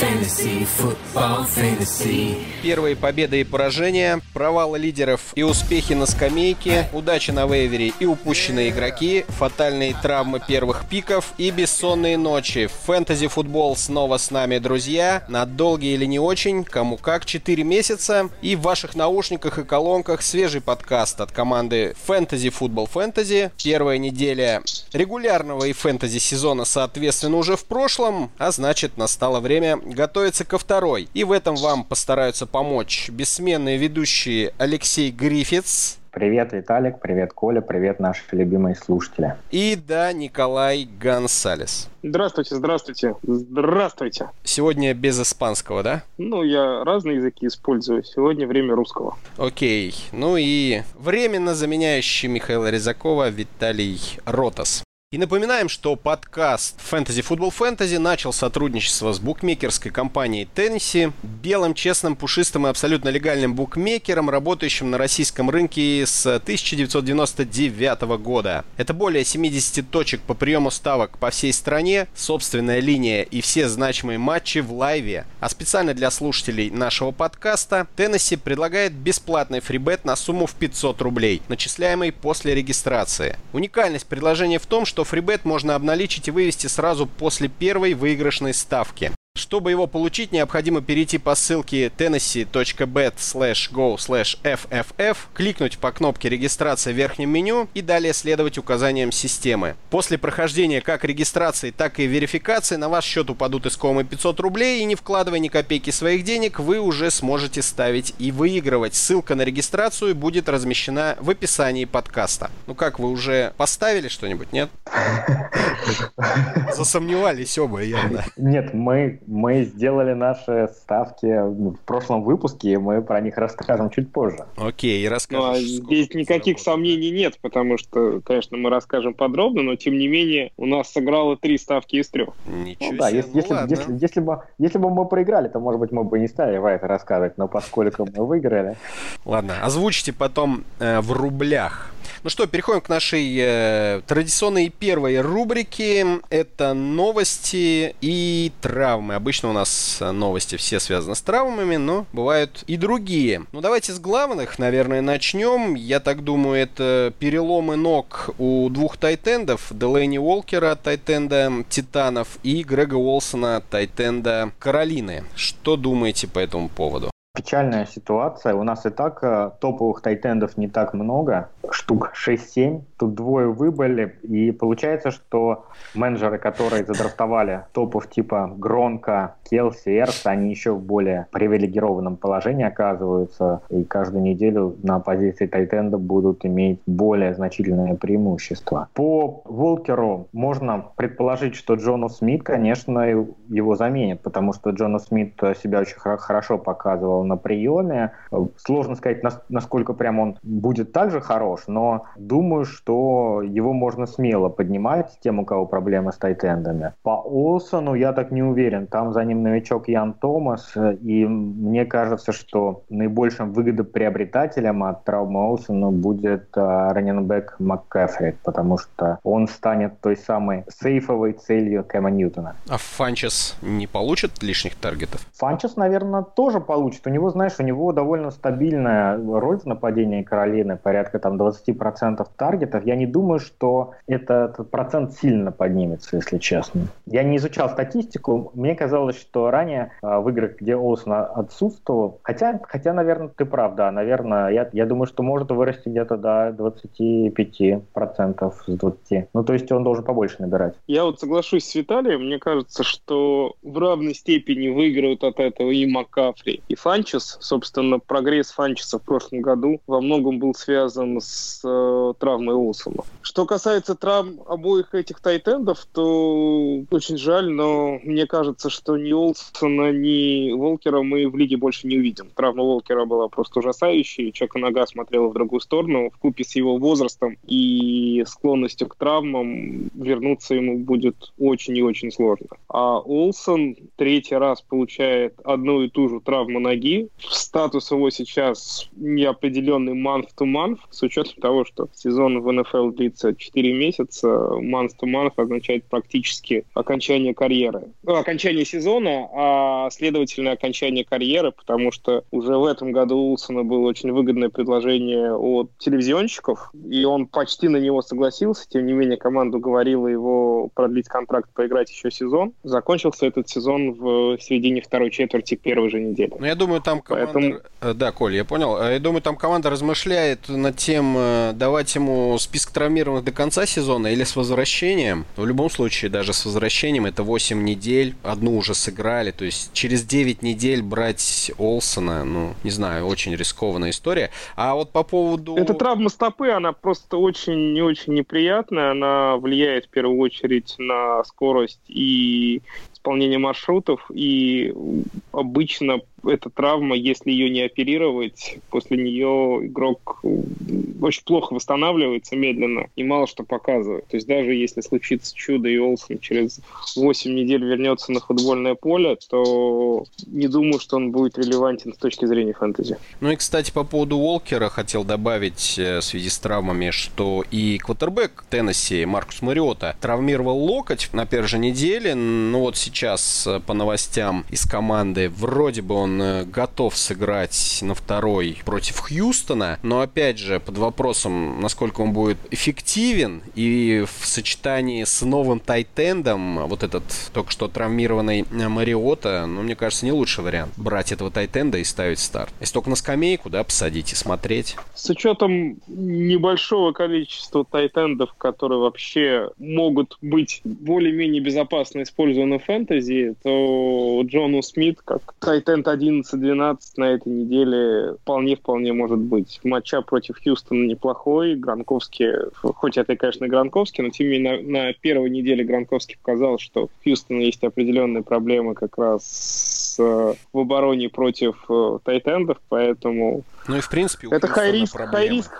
fantasy, football, fantasy. Первые победы и поражения, провалы лидеров и успехи на скамейке, удача на вейвере и упущенные игроки, фатальные травмы первых пиков и бессонные ночи. Фэнтези-футбол снова с нами, друзья. На долгие или не очень, кому как, 4 месяца. И в ваших наушниках и колонках свежий подкаст от команды Fantasy Football Fantasy. Первая неделя регулярного и фэнтези сезона, соответственно, уже в прошлом, а значит, настало время готовиться ко второй. И в этом вам постараются помочь бессменные ведущие Алексей Гриффитс. Привет, Виталик, привет, Коля, привет, наши любимые слушатели. И да, Николай Гонсалес. Здравствуйте, здравствуйте, здравствуйте. Сегодня без испанского, да? Ну, я разные языки использую. Сегодня время русского. Окей. Ну и временно заменяющий Михаила Резакова Виталий Ротас. И напоминаем, что подкаст Fantasy Football Fantasy начал сотрудничество с букмекерской компанией Тенниси, белым, честным, пушистым и абсолютно легальным букмекером, работающим на российском рынке с 1999 года. Это более 70 точек по приему ставок по всей стране, собственная линия и все значимые матчи в лайве. А специально для слушателей нашего подкаста Теннесси предлагает бесплатный фрибет на сумму в 500 рублей, начисляемый после регистрации. Уникальность предложения в том, что фрибет можно обналичить и вывести сразу после первой выигрышной ставки. Чтобы его получить, необходимо перейти по ссылке tennessee.bet slash go slash fff, кликнуть по кнопке регистрация в верхнем меню и далее следовать указаниям системы. После прохождения как регистрации, так и верификации на ваш счет упадут искомые 500 рублей и не вкладывая ни копейки своих денег, вы уже сможете ставить и выигрывать. Ссылка на регистрацию будет размещена в описании подкаста. Ну как, вы уже поставили что-нибудь, нет? Засомневались оба явно. Нет, мы мы сделали наши ставки в прошлом выпуске, и мы про них расскажем чуть позже. Окей, расскажем. Ну, а здесь никаких сомнений нет, потому что, конечно, мы расскажем подробно, но тем не менее у нас сыграло три ставки из трех. Ничего ну, да, себе, если, ну если, ладно. если, если, бы, если бы мы проиграли, то, может быть, мы бы не стали про это рассказывать, но поскольку мы выиграли... Ладно, озвучите потом э, в рублях. Ну что, переходим к нашей э, традиционной первой рубрике. Это новости и травмы. Обычно у нас новости все связаны с травмами, но бывают и другие. Ну давайте с главных, наверное, начнем. Я так думаю, это переломы ног у двух тайтендов. Делейни Уолкера, тайтенда Титанов, и Грега Уолсона, тайтенда Каролины. Что думаете по этому поводу? Печальная ситуация. У нас и так э, топовых тайтендов не так много, штук 6-7. Тут двое выбыли, и получается, что менеджеры, которые задрафтовали топов типа Гронка, Келси, Эрс, они еще в более привилегированном положении оказываются, и каждую неделю на позиции тайтенда будут иметь более значительное преимущество. По Волкеру можно предположить, что Джону Смит, конечно, его заменит, потому что Джону Смит себя очень хорошо показывал на приеме. Сложно сказать, насколько прям он будет также хорош, но думаю, что его можно смело поднимать, тем, у кого проблемы с тайтендами. По Олсону я так не уверен. Там за ним новичок Ян Томас, и мне кажется, что наибольшим выгодоприобретателем от травмы Олсона будет а, раненбэк МакКэфри, потому что он станет той самой сейфовой целью Кэма Ньютона. А Фанчес не получит лишних таргетов? Фанчес, наверное, тоже получит. У него, знаешь, у него довольно стабильная роль в нападении Каролины, порядка там 20% таргетов. Я не думаю, что этот процент сильно поднимется, если честно. Я не изучал статистику. Мне казалось, что ранее э, в играх, где Олсен отсутствовал, хотя, хотя, наверное, ты прав, да, наверное, я, я думаю, что может вырасти где-то до 25% с 20. Ну, то есть он должен побольше набирать. Я вот соглашусь с Виталием. Мне кажется, что в равной степени выиграют от этого и Макафри, и Фанчес. Собственно, прогресс Фанчеса в прошлом году во многом был связан с э, травмой Уилсона. Что касается травм обоих этих тайтендов, то очень жаль, но мне кажется, что ни Уилсона, ни Волкера мы в лиге больше не увидим. Травма Волкера была просто ужасающей. Чака нога смотрела в другую сторону. В купе с его возрастом и склонностью к травмам вернуться ему будет очень и очень сложно. А Олсон третий раз получает одну и ту же травму ноги. Статус его сейчас неопределенный month-to-month, с учетом того, что сезон в НФЛ длится 4 месяца, month-to-month означает практически окончание карьеры. Ну, окончание сезона, а следовательно окончание карьеры, потому что уже в этом году у Улсона было очень выгодное предложение от телевизионщиков, и он почти на него согласился, тем не менее команда уговорила его продлить контракт, поиграть еще сезон. Закончился этот сезон в середине второй четверти первой же недели. Ну, я думаю, там команда... Поэтому... Да, Коль, я понял. Э, я думаю, там команда размышляет над тем, э, давать ему список травмированных до конца сезона или с возвращением. В любом случае, даже с возвращением это 8 недель, одну уже сыграли, то есть через 9 недель брать Олсона, ну, не знаю, очень рискованная история. А вот по поводу... Эта травма стопы, она просто очень не очень неприятная, она влияет в первую очередь на скорость и исполнение маршрутов, и обычно эта травма, если ее не оперировать, после нее игрок очень плохо восстанавливается медленно и мало что показывает. То есть даже если случится чудо и Олсен через 8 недель вернется на футбольное поле, то не думаю, что он будет релевантен с точки зрения фэнтези. Ну и, кстати, по поводу Уолкера хотел добавить э, в связи с травмами, что и квотербек Теннесси Маркус Мариота травмировал локоть на первой же неделе. Ну вот сейчас э, по новостям из команды вроде бы он Э, готов сыграть на второй против Хьюстона, но опять же под вопросом, насколько он будет эффективен и в сочетании с новым тайтендом, вот этот только что травмированный Мариота, ну, мне кажется, не лучший вариант брать этого тайтенда и ставить старт. Если только на скамейку, да, посадить и смотреть. С учетом небольшого количества тайтендов, которые вообще могут быть более-менее безопасно использованы в фэнтези, то Джону Смит как тайтенд 11-12 на этой неделе вполне-вполне может быть. Матча против Хьюстона неплохой. Гранковский, хоть это, конечно, Гранковский, но тем не менее на, на первой неделе Гранковский показал, что у Хьюстона есть определенные проблемы как раз с, в обороне против э, тайтендов, поэтому ну и в принципе это risk,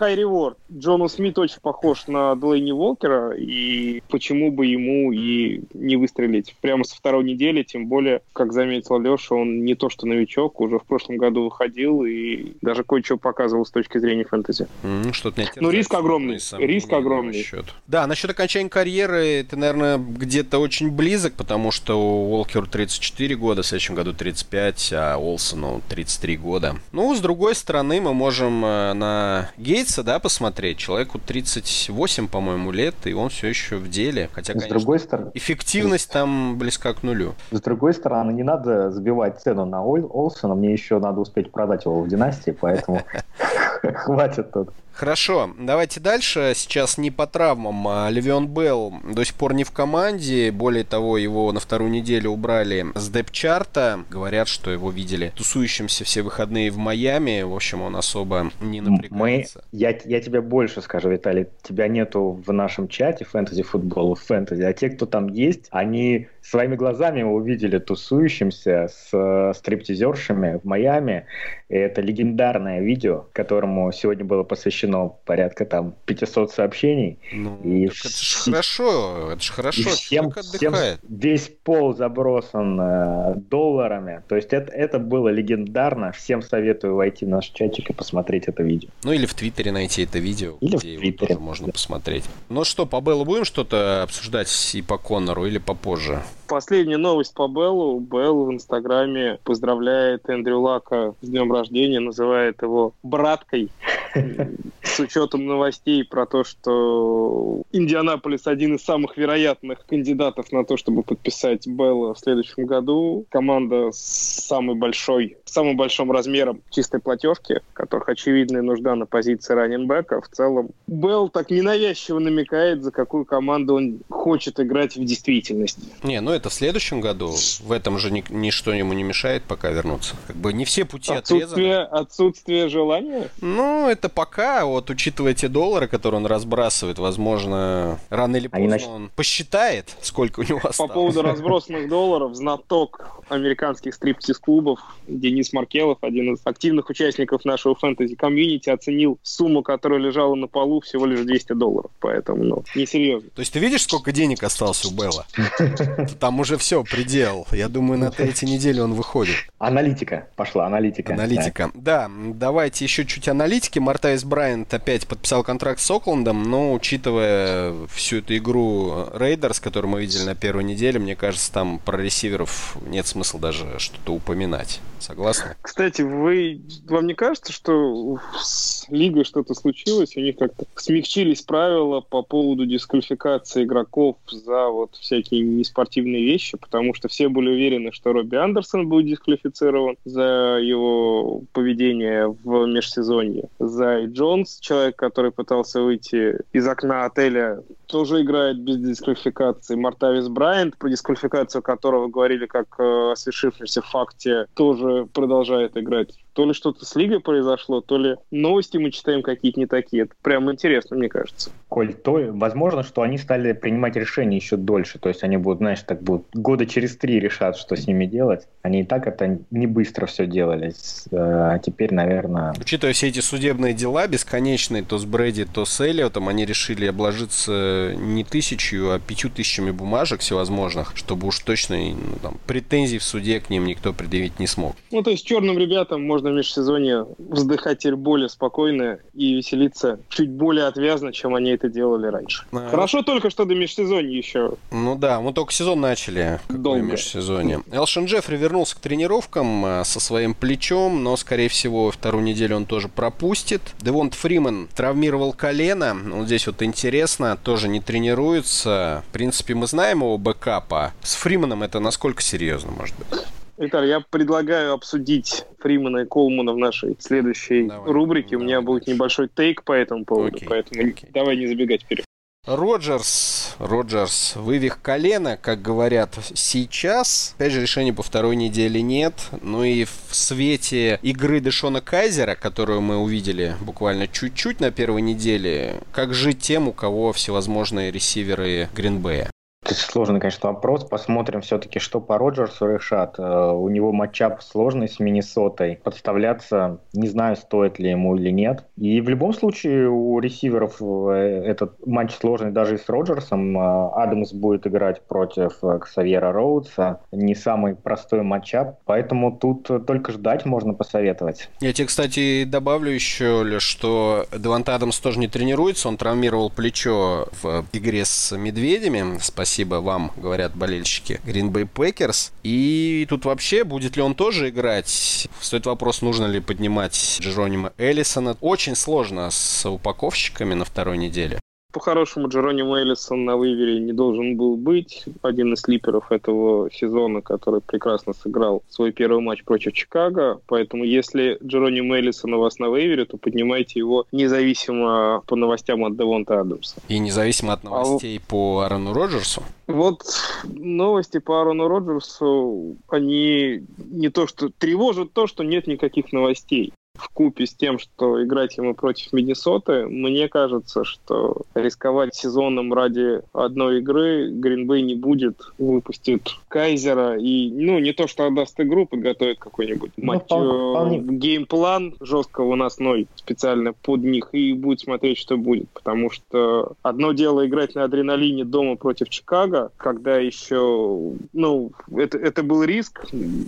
high reward. Джону Смит очень похож на Длейни Волкера, и почему бы ему и не выстрелить прямо со второй недели, тем более, как заметил Леша, он не то что новичок, уже в прошлом году выходил и даже кое-что показывал с точки зрения фэнтези. Mm, что-то Ну риск огромный, риск огромный. Насчет. Да, насчет окончания карьеры ты, наверное, где-то очень близок, потому что у Волкеру 34 года, в следующем году 35, а Олсону 33 года. Ну, с другой стороны, мы можем э, на Гейтса, да, посмотреть. Человеку 38, по-моему, лет, и он все еще в деле. Хотя, с конечно, другой стороны, эффективность там близка к нулю. С другой стороны, не надо забивать цену на Олсона. Мне еще надо успеть продать его в династии, поэтому хватит тут. Хорошо, давайте дальше. Сейчас не по травмам. А Левион Белл до сих пор не в команде. Более того, его на вторую неделю убрали с депчарта. Говорят, что его видели тусующимся все выходные в Майами. В общем, он особо не напрягается. Мы... Я, я тебе больше скажу, Виталий. Тебя нету в нашем чате фэнтези футбола, фэнтези. А те, кто там есть, они своими глазами увидели тусующимся с э, стриптизершами в Майами. И это легендарное видео, которому сегодня было посвящено порядка там 500 сообщений. Ну, и это же хорошо, это же хорошо, и всем, всем весь пол забросан э, долларами. То есть это, это было легендарно. Всем советую войти в наш чатик и посмотреть это видео. Ну или в Твиттере найти это видео, или где в Твиттере. его тоже можно да. посмотреть. Ну что, по Беллу будем что-то обсуждать и по Коннору или попозже? Последняя новость по Беллу. Белл в Инстаграме поздравляет Эндрю Лака с днем рождения, называет его браткой. С учетом новостей про то, что Индианаполис один из самых вероятных кандидатов на то, чтобы подписать Белла в следующем году. Команда с самой большой, самым большим размером чистой платежки, которых очевидная нужда на позиции раненбека. В целом, Белл так ненавязчиво намекает, за какую команду он хочет играть в действительности. Не, ну это в следующем году. В этом же ни, ничто ему не мешает пока вернуться. Как бы не все пути отсутствие, отрезаны. Отсутствие желания? Ну, это пока, вот учитывая те доллары, которые он разбрасывает, возможно, рано или поздно нач... он посчитает, сколько у него осталось. По поводу разбросанных долларов, знаток американских стриптиз-клубов Денис Маркелов, один из активных участников нашего фэнтези-комьюнити, оценил сумму, которая лежала на полу, всего лишь 200 долларов. Поэтому, ну, несерьезно. То есть ты видишь, сколько денег осталось у Белла? Там уже все, предел. Я думаю, на третьей неделе он выходит. Аналитика пошла, аналитика. Аналитика. Да, давайте еще чуть аналитики. Мартавис Брайант опять подписал контракт с Оклендом, но учитывая всю эту игру Рейдерс, которую мы видели на первой неделе, мне кажется, там про ресиверов нет смысла даже что-то упоминать. Согласны? Кстати, вы, вам не кажется, что с лигой что-то случилось? У них как-то смягчились правила по поводу дисквалификации игроков за вот всякие неспортивные вещи, потому что все были уверены, что Робби Андерсон будет дисквалифицирован за его поведение в межсезонье. Зай Джонс, человек, который пытался выйти из окна отеля, тоже играет без дисквалификации. Мартавис Брайант, про дисквалификацию которого говорили как о свершившемся факте, тоже продолжает играть то ли что-то с лигой произошло, то ли новости мы читаем какие-то не такие. Это прям интересно, мне кажется. Коль, то возможно, что они стали принимать решения еще дольше. То есть они будут, знаешь, так будут года через три решат, что с ними делать. Они и так это не быстро все делали. Э, а теперь, наверное... Учитывая все эти судебные дела бесконечные, то с Брэди, то с Эллиотом, они решили обложиться не тысячу, а пятью тысячами бумажек всевозможных, чтобы уж точно ну, там, претензий в суде к ним никто предъявить не смог. Ну, то есть черным ребятам можно в межсезонье вздыхать теперь более спокойно и веселиться чуть более отвязно, чем они это делали раньше. А... Хорошо только, что до межсезонья еще. Ну да, мы только сезон начали. Долго. межсезонье. Элшин Джеффри вернулся к тренировкам а, со своим плечом, но, скорее всего, вторую неделю он тоже пропустит. Девонт Фриман травмировал колено. Вот здесь вот интересно, тоже не тренируется. В принципе, мы знаем его бэкапа. С Фриманом это насколько серьезно, может быть? Виталий, я предлагаю обсудить Фримана и Колмана в нашей следующей давай, рубрике. Давай, У меня будет небольшой тейк по этому поводу, окей, поэтому окей. давай не забегать вперед. Роджерс, Роджерс, вывих колено, как говорят сейчас. Опять же, решения по второй неделе нет. Ну и в свете игры Дэшона Кайзера, которую мы увидели буквально чуть-чуть на первой неделе, как жить тем, у кого всевозможные ресиверы Гринбея? Сложный, конечно, вопрос. Посмотрим все-таки, что по Роджерсу решат. Э, у него матчап сложный с Миннесотой. Подставляться не знаю, стоит ли ему или нет. И в любом случае у ресиверов э, этот матч сложный даже и с Роджерсом. Э, Адамс будет играть против Ксавьера Роудса. Не самый простой матчап. Поэтому тут только ждать можно посоветовать. Я тебе, кстати, добавлю еще, что Девант Адамс тоже не тренируется. Он травмировал плечо в игре с Медведями. Спасибо спасибо вам, говорят болельщики Green Bay Packers. И тут вообще, будет ли он тоже играть? Стоит вопрос, нужно ли поднимать Джеронима Эллисона. Очень сложно с упаковщиками на второй неделе по-хорошему Джеронимо Эллисон на вывере не должен был быть. Один из слиперов этого сезона, который прекрасно сыграл свой первый матч против Чикаго. Поэтому если Джеронимо Эллисон у вас на вывере, то поднимайте его независимо по новостям от Девонта Адамса. И независимо от новостей а... по Аарону Роджерсу? Вот новости по Аарону Роджерсу, они не то что тревожат то, что нет никаких новостей в купе с тем, что играть ему против Миннесоты, мне кажется, что рисковать сезоном ради одной игры Гринбей не будет, выпустит Кайзера и, ну, не то, что отдаст игру, подготовит какой-нибудь ну, матч, вполне. Э, геймплан жестко выносной специально под них и будет смотреть, что будет, потому что одно дело играть на адреналине дома против Чикаго, когда еще, ну, это, это был риск,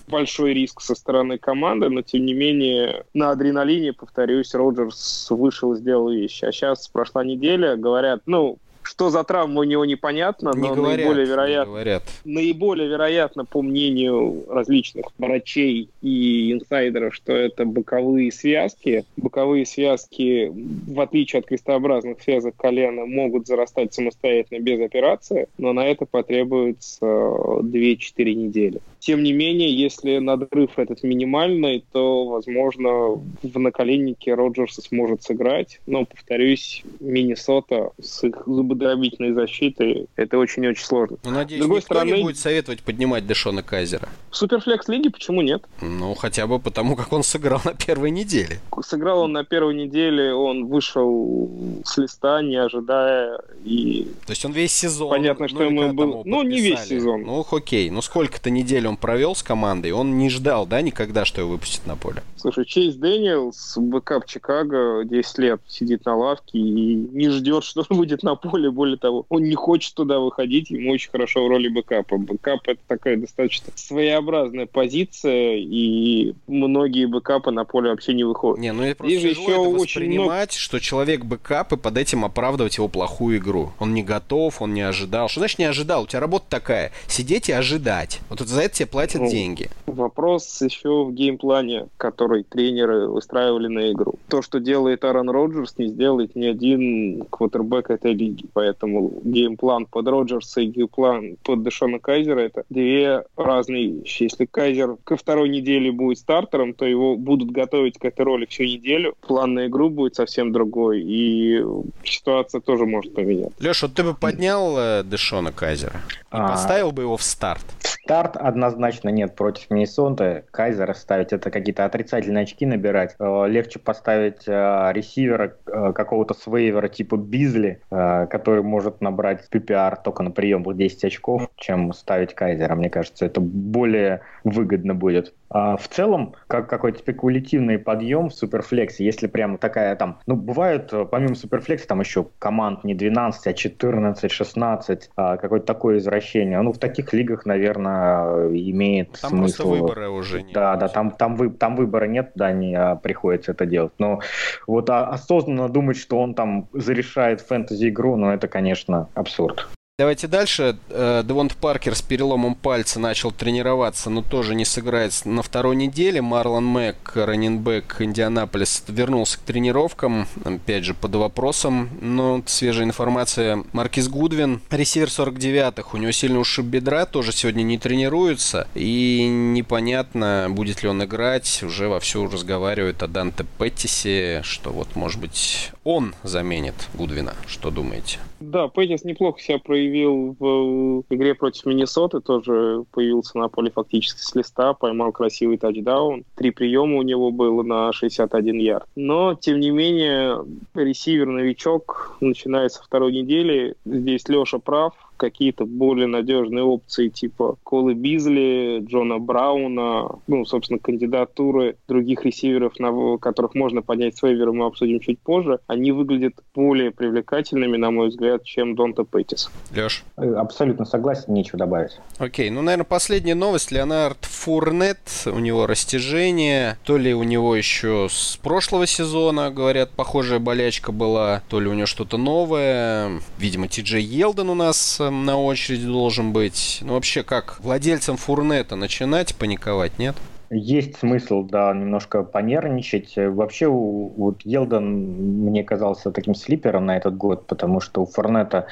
большой риск со стороны команды, но тем не менее на адреналине, повторюсь, Роджерс вышел и сделал вещи. А сейчас прошла неделя, говорят, ну, что за травма у него непонятно, не но говорят, наиболее вероятно, говорят. наиболее вероятно, по мнению различных врачей и инсайдеров, что это боковые связки. Боковые связки, в отличие от крестообразных связок колена, могут зарастать самостоятельно без операции, но на это потребуется 2-4 недели. Тем не менее, если надрыв этот минимальный, то, возможно, в наколеннике Роджерса сможет сыграть. Но, повторюсь, Миннесота с их зубодробительной защитой, это очень-очень сложно. Ну, надеюсь, никто стороны... не будет советовать поднимать Дэшона Кайзера. В Суперфлекс-лиге почему нет? Ну, хотя бы потому, как он сыграл на первой неделе. Сыграл он на первой неделе, он вышел с листа, не ожидая. И... То есть он весь сезон. Понятно, что ему был. Ну, не весь сезон. Ну, окей. Ну, сколько-то недель он провел с командой, он не ждал, да, никогда, что его выпустят на поле. Слушай, Чейз Дэниелс, бэкап Чикаго, 10 лет сидит на лавке и не ждет, что он будет на поле. Более того, он не хочет туда выходить, ему очень хорошо в роли бэкапа. Бэкап — это такая достаточно своеобразная позиция, и многие бэкапы на поле вообще не выходят. Не, ну это просто Здесь еще это воспринимать, много... что человек бэкап, и под этим оправдывать его плохую игру. Он не готов, он не ожидал. Что значит не ожидал? У тебя работа такая. Сидеть и ожидать. Вот за это тебе платят ну, деньги. Вопрос еще в геймплане, который тренеры выстраивали на игру. То, что делает Аарон Роджерс, не сделает ни один квотербек этой лиги. Поэтому геймплан под Роджерса и геймплан под Дэшона Кайзера — это две разные вещи. Если Кайзер ко второй неделе будет стартером, то его будут готовить к этой роли всю неделю. План на игру будет совсем другой, и ситуация тоже может поменяться. Леша, вот ты бы поднял э, Дэшона Кайзера и а... поставил бы его в старт? Старт однозначно нет против Миннесоты. Кайзера ставить это какие-то отрицательные очки набирать. Э, легче поставить э, ресивера какого-то свейвера типа Бизли, который может набрать PPR только на приемах 10 очков, чем ставить Кайзера. Мне кажется, это более выгодно будет. А в целом, как какой-то спекулятивный подъем в Суперфлексе, если прямо такая там, ну, бывают, э, помимо Суперфлекса, там еще команд не 12, а 14, 16, а какое-то такое извращение. Ну, в таких лигах, наверное, имеет там смысл. Там выбора уже нет. Да, да, там, там, вы, там выбора нет, да, не а, приходится это делать. Но вот а, осознанно думать, что он там зарешает фэнтези-игру, ну, это, конечно, абсурд. Давайте дальше. Э, Девонт Паркер с переломом пальца начал тренироваться, но тоже не сыграет на второй неделе. Марлон Мэг, раненбэк Индианаполис, вернулся к тренировкам. Опять же, под вопросом. Но свежая информация. Маркис Гудвин, ресивер 49-х. У него сильно ушиб бедра, тоже сегодня не тренируется. И непонятно, будет ли он играть. Уже вовсю разговаривают о Данте Петтисе, что вот, может быть, он заменит Гудвина. Что думаете? Да, Петтис неплохо себя проявил в игре против Миннесоты, тоже появился на поле фактически с листа, поймал красивый тачдаун. Три приема у него было на 61 ярд. Но, тем не менее, ресивер-новичок, начиная со второй недели, здесь Леша прав, какие-то более надежные опции типа Колы Бизли, Джона Брауна, ну, собственно, кандидатуры других ресиверов, на которых можно поднять с вейвера, мы обсудим чуть позже, они выглядят более привлекательными, на мой взгляд, чем Донта Петтис. Леш? Абсолютно согласен, нечего добавить. Окей, ну, наверное, последняя новость. Леонард Фурнет, у него растяжение, то ли у него еще с прошлого сезона, говорят, похожая болячка была, то ли у него что-то новое. Видимо, Ти Джей Елден у нас на очереди должен быть. Ну, вообще, как владельцам фурнета начинать паниковать, нет? Есть смысл, да, немножко понервничать. Вообще, вот Елден мне казался таким слипером на этот год, потому что у Форнета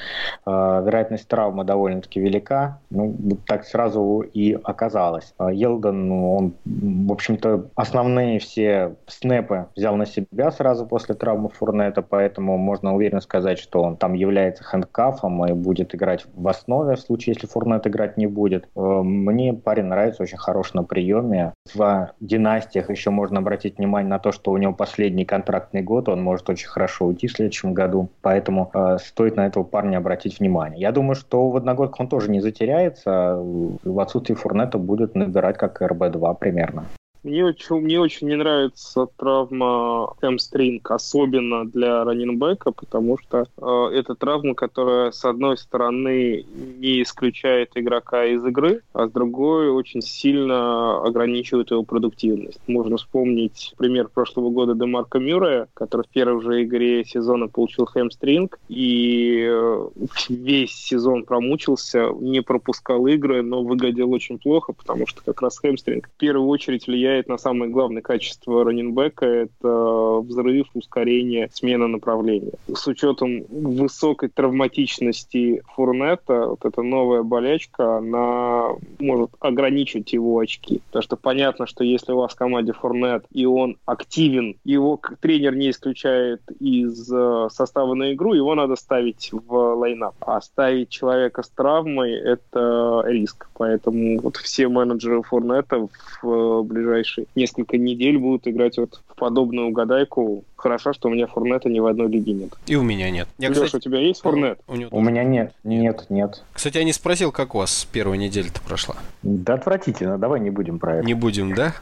э, вероятность травмы довольно-таки велика. Ну, так сразу и оказалось. А Елден, ну, он, в общем-то, основные все снэпы взял на себя сразу после травмы Форнета, поэтому можно уверенно сказать, что он там является хэндкафом и будет играть в основе в случае, если Форнет играть не будет. Э, мне парень нравится, очень хорош на приеме в династиях еще можно обратить внимание на то, что у него последний контрактный год, он может очень хорошо уйти в следующем году, поэтому э, стоит на этого парня обратить внимание. Я думаю, что в одногодках он тоже не затеряется, в отсутствии Фурнета будет набирать как РБ-2 примерно. Мне очень, мне очень не нравится травма хэмстринг, особенно для раненбека, потому что э, это травма, которая, с одной стороны, не исключает игрока из игры, а с другой очень сильно ограничивает его продуктивность. Можно вспомнить пример прошлого года Демарка Мюррея, который в первой же игре сезона получил хэмстринг и э, весь сезон промучился, не пропускал игры, но выглядел очень плохо, потому что как раз хэмстринг в первую очередь влияет влияет на самое главное качество раненбека – это взрыв, ускорение, смена направления. С учетом высокой травматичности Фурнета, вот эта новая болячка, она может ограничить его очки. Потому что понятно, что если у вас в команде Фурнет, и он активен, его тренер не исключает из э, состава на игру, его надо ставить в лайнап. А ставить человека с травмой – это риск. Поэтому вот все менеджеры Фурнета в э, ближайшие несколько недель будут играть вот в подобную угадайку. Хорошо, что у меня Фурнета ни в одной лиге нет. И у меня нет. Я, Леша, кстати... у тебя есть Фурнет? У, него у меня нет, нет, нет. Кстати, я не спросил, как у вас первая неделя-то прошла. Да отвратительно, давай не будем про это. Не будем, да?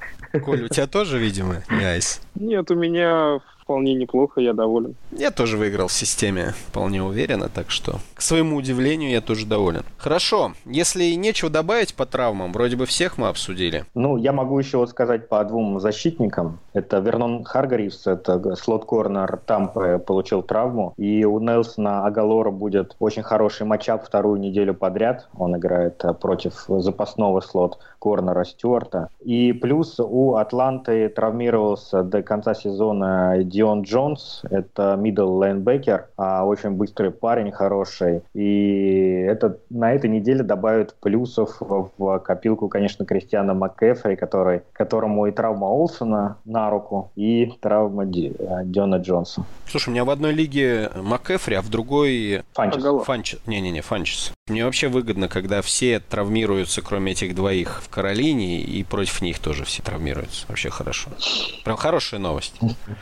Коль, у тебя тоже, видимо, не айс? Нет, у меня вполне неплохо, я доволен. Я тоже выиграл в системе, вполне уверенно, так что, к своему удивлению, я тоже доволен. Хорошо, если нечего добавить по травмам, вроде бы всех мы обсудили. Ну, я могу еще вот сказать по двум защитникам. Это Вернон Харгаривс, это слот-корнер Тампы, получил травму. И у Нелсона Агалора будет очень хороший матчап вторую неделю подряд. Он играет э, против запасного слот-корнера Стюарта. И плюс у Атланты травмировался до конца сезона Дион Джонс, это linebacker, а очень быстрый парень, хороший. И это на этой неделе добавит плюсов в копилку, конечно, Кристиана МакКефри, который, которому и травма Олсона на руку, и травма Ди, Диона Джонса. Слушай, у меня в одной лиге МакКефри, а в другой... Фанчес. Фанчес. Не-не-не, Фанчес. Мне вообще выгодно, когда все травмируются, кроме этих двоих в Каролине, и против них тоже все травмируются. Вообще хорошо. Прям хорошая новость.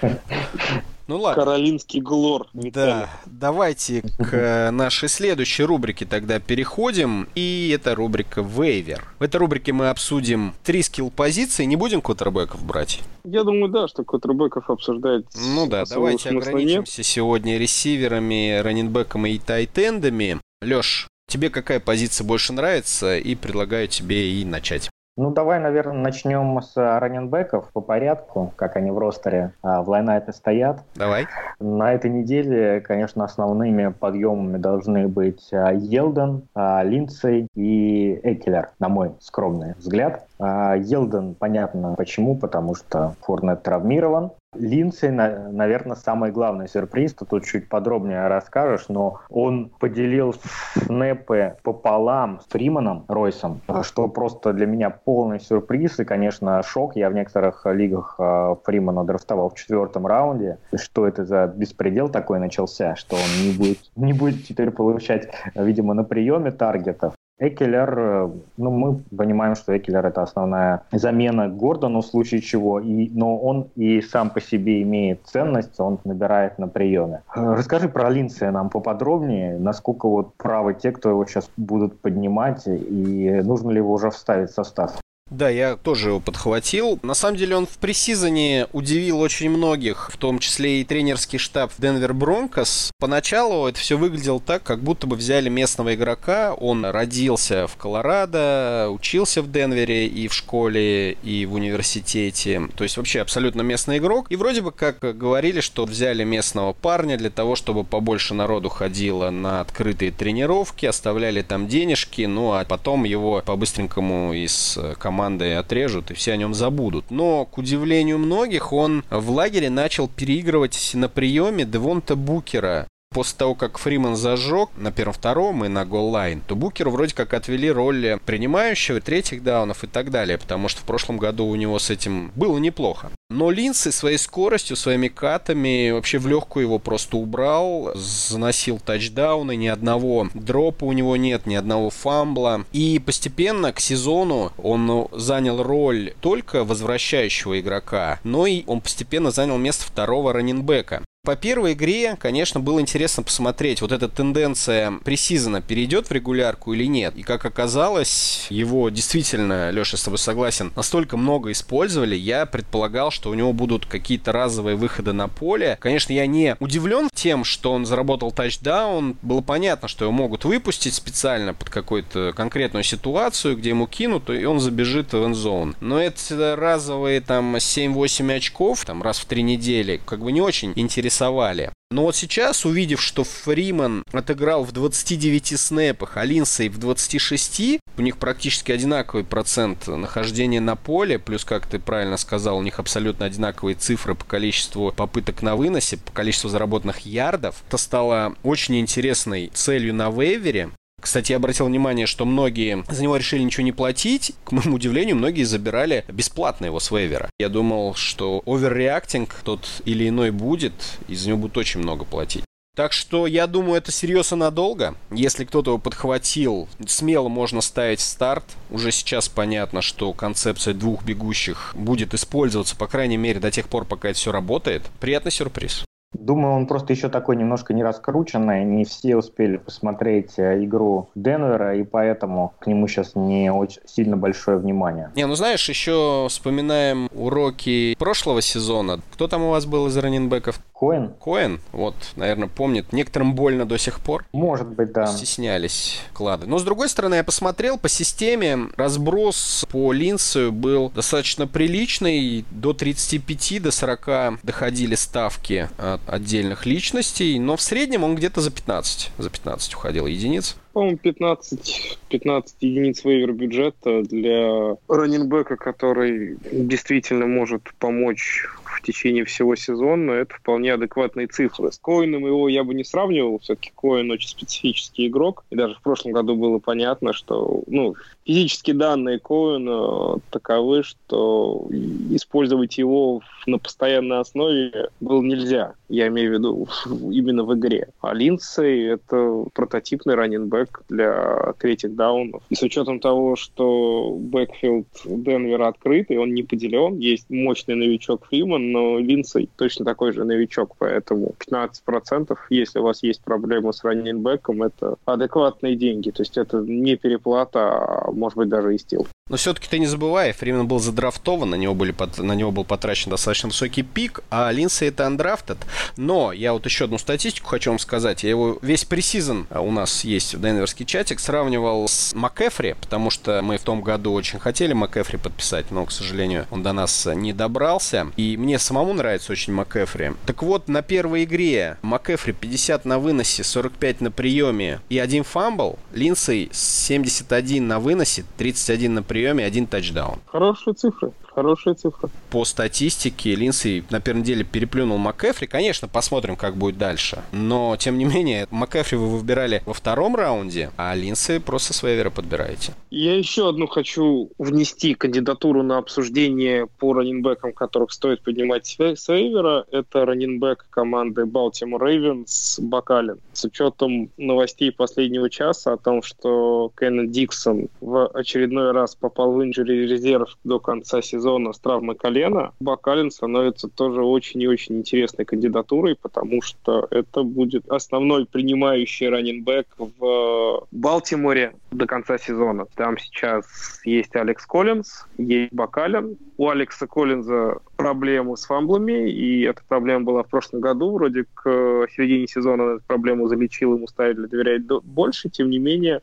Ну ладно. Каролинский глор. Да, давайте к э, нашей следующей рубрике тогда переходим. И это рубрика Вейвер. В этой рубрике мы обсудим три скилл-позиции. Не будем квотербеков брать? Я думаю, да, что квотербеков обсуждать Ну да, давайте ограничимся нет. сегодня ресиверами, раненбеками и тайтендами. Леш, тебе какая позиция больше нравится? И предлагаю тебе и начать. Ну, давай, наверное, начнем с раненбеков по порядку, как они в ростере а, в лайнапе стоят. Давай. На этой неделе, конечно, основными подъемами должны быть а, Елден, а, Линдсей и Экелер, на мой скромный взгляд. Елден, понятно почему, потому что Форнет травмирован, Линдсей, наверное, самый главный сюрприз. Ты тут чуть подробнее расскажешь, но он поделил снэпы пополам с Фриманом Ройсом, что просто для меня полный сюрприз и, конечно, шок. Я в некоторых лигах а, Фримана драфтовал в четвертом раунде. Что это за беспредел такой начался, что он не будет, не будет теперь получать, видимо, на приеме таргетов. Экелер, э, ну, мы понимаем, что Экелер это основная замена Гордону в случае чего, и, но он и сам по себе имеет ценность, он набирает на приеме. Э, расскажи про Линция нам поподробнее, насколько вот правы те, кто его сейчас будут поднимать, и нужно ли его уже вставить в состав? Да, я тоже его подхватил. На самом деле он в пресизоне удивил очень многих, в том числе и тренерский штаб Денвер Бронкос. Поначалу это все выглядело так, как будто бы взяли местного игрока. Он родился в Колорадо, учился в Денвере и в школе, и в университете. То есть вообще абсолютно местный игрок. И вроде бы как говорили, что взяли местного парня для того, чтобы побольше народу ходило на открытые тренировки, оставляли там денежки, ну а потом его по-быстренькому из команды командой отрежут, и все о нем забудут. Но, к удивлению многих, он в лагере начал переигрывать на приеме Девонта Букера, после того, как Фриман зажег на первом-втором и на голлайн, то Букеру вроде как отвели роль принимающего, третьих даунов и так далее, потому что в прошлом году у него с этим было неплохо. Но Линсы своей скоростью, своими катами вообще в легкую его просто убрал, заносил тачдауны, ни одного дропа у него нет, ни одного фамбла. И постепенно к сезону он занял роль только возвращающего игрока, но и он постепенно занял место второго раненбека. По первой игре, конечно, было интересно посмотреть, вот эта тенденция пресизона перейдет в регулярку или нет. И как оказалось, его действительно, Леша, с тобой согласен, настолько много использовали, я предполагал, что у него будут какие-то разовые выходы на поле. Конечно, я не удивлен тем, что он заработал тачдаун. Было понятно, что его могут выпустить специально под какую-то конкретную ситуацию, где ему кинут, и он забежит в энзоун. Но это разовые там 7-8 очков, там раз в три недели, как бы не очень интересно рисовали. Но вот сейчас, увидев, что Фриман отыграл в 29 снэпах, а Линсей в 26, у них практически одинаковый процент нахождения на поле, плюс, как ты правильно сказал, у них абсолютно одинаковые цифры по количеству попыток на выносе, по количеству заработанных ярдов. Это стало очень интересной целью на вейвере. Кстати, я обратил внимание, что многие за него решили ничего не платить. К моему удивлению, многие забирали бесплатно его с вейвера. Я думал, что оверреактинг тот или иной будет, и за него будет очень много платить. Так что я думаю, это серьезно надолго. Если кто-то его подхватил, смело можно ставить старт. Уже сейчас понятно, что концепция двух бегущих будет использоваться, по крайней мере, до тех пор, пока это все работает. Приятный сюрприз. Думаю, он просто еще такой немножко не раскрученный. Не все успели посмотреть э, игру Денвера, и поэтому к нему сейчас не очень сильно большое внимание. Не, ну знаешь, еще вспоминаем уроки прошлого сезона. Кто там у вас был из раненбеков? Коэн? Коэн, вот, наверное, помнит. Некоторым больно до сих пор. Может быть, да. Стеснялись клады. Но, с другой стороны, я посмотрел по системе. Разброс по Линсу был достаточно приличный. До 35, до 40 доходили ставки от отдельных личностей. Но в среднем он где-то за 15. За 15 уходил единиц по-моему, 15, 15 единиц waiver бюджета для running back а, который действительно может помочь течение всего сезона, это вполне адекватные цифры. С Коэном его я бы не сравнивал, все-таки Коэн очень специфический игрок, и даже в прошлом году было понятно, что ну, физические данные Коэна таковы, что использовать его на постоянной основе было нельзя. Я имею в виду именно в игре. А Линдсей — это прототипный running back для третьих даунов. И с учетом того, что backfield Денвера открыт, и он не поделен, есть мощный новичок Фриман, но Линдсей точно такой же новичок, поэтому 15%, если у вас есть проблемы с running back ом, это адекватные деньги. То есть это не переплата, а может быть даже и steal. Но все-таки ты не забывай, Фримен был задрафтован, на него, были, на него был потрачен достаточно высокий пик, а Линдсей это undrafted. Но я вот еще одну статистику хочу вам сказать. Я его весь preseason а, у нас есть в Денверский чатик, сравнивал с МакКэффри, потому что мы в том году очень хотели МакКэффри подписать, но, к сожалению, он до нас не добрался. И мне самому нравится очень МакКэффри. Так вот, на первой игре МакКэффри 50 на выносе, 45 на приеме и один fumble. Линдсей 71 на выносе, 31 на приеме один тачдаун. Хорошие цифры. Хорошая цифра. По статистике Линдси на первой неделе переплюнул МакЭфри. Конечно, посмотрим, как будет дальше. Но, тем не менее, МакЭфри вы выбирали во втором раунде, а Линдси просто с вейвера подбираете. Я еще одну хочу внести кандидатуру на обсуждение по раненбекам, которых стоит поднимать с вейвера. Это раненбек команды Baltimore Ravens Бакалин. С учетом новостей последнего часа о том, что Кеннет Диксон в очередной раз попал в инжури резерв до конца сезона, сезона с травмой колена, Бакалин становится тоже очень и очень интересной кандидатурой, потому что это будет основной принимающий running back в Балтиморе до конца сезона. Там сейчас есть Алекс Коллинз, есть Бак Аллен. У Алекса Коллинза проблемы с fumble ами, и эта проблема была в прошлом году. Вроде к середине сезона эту проблему залечил, ему ставили доверять больше. Тем не менее,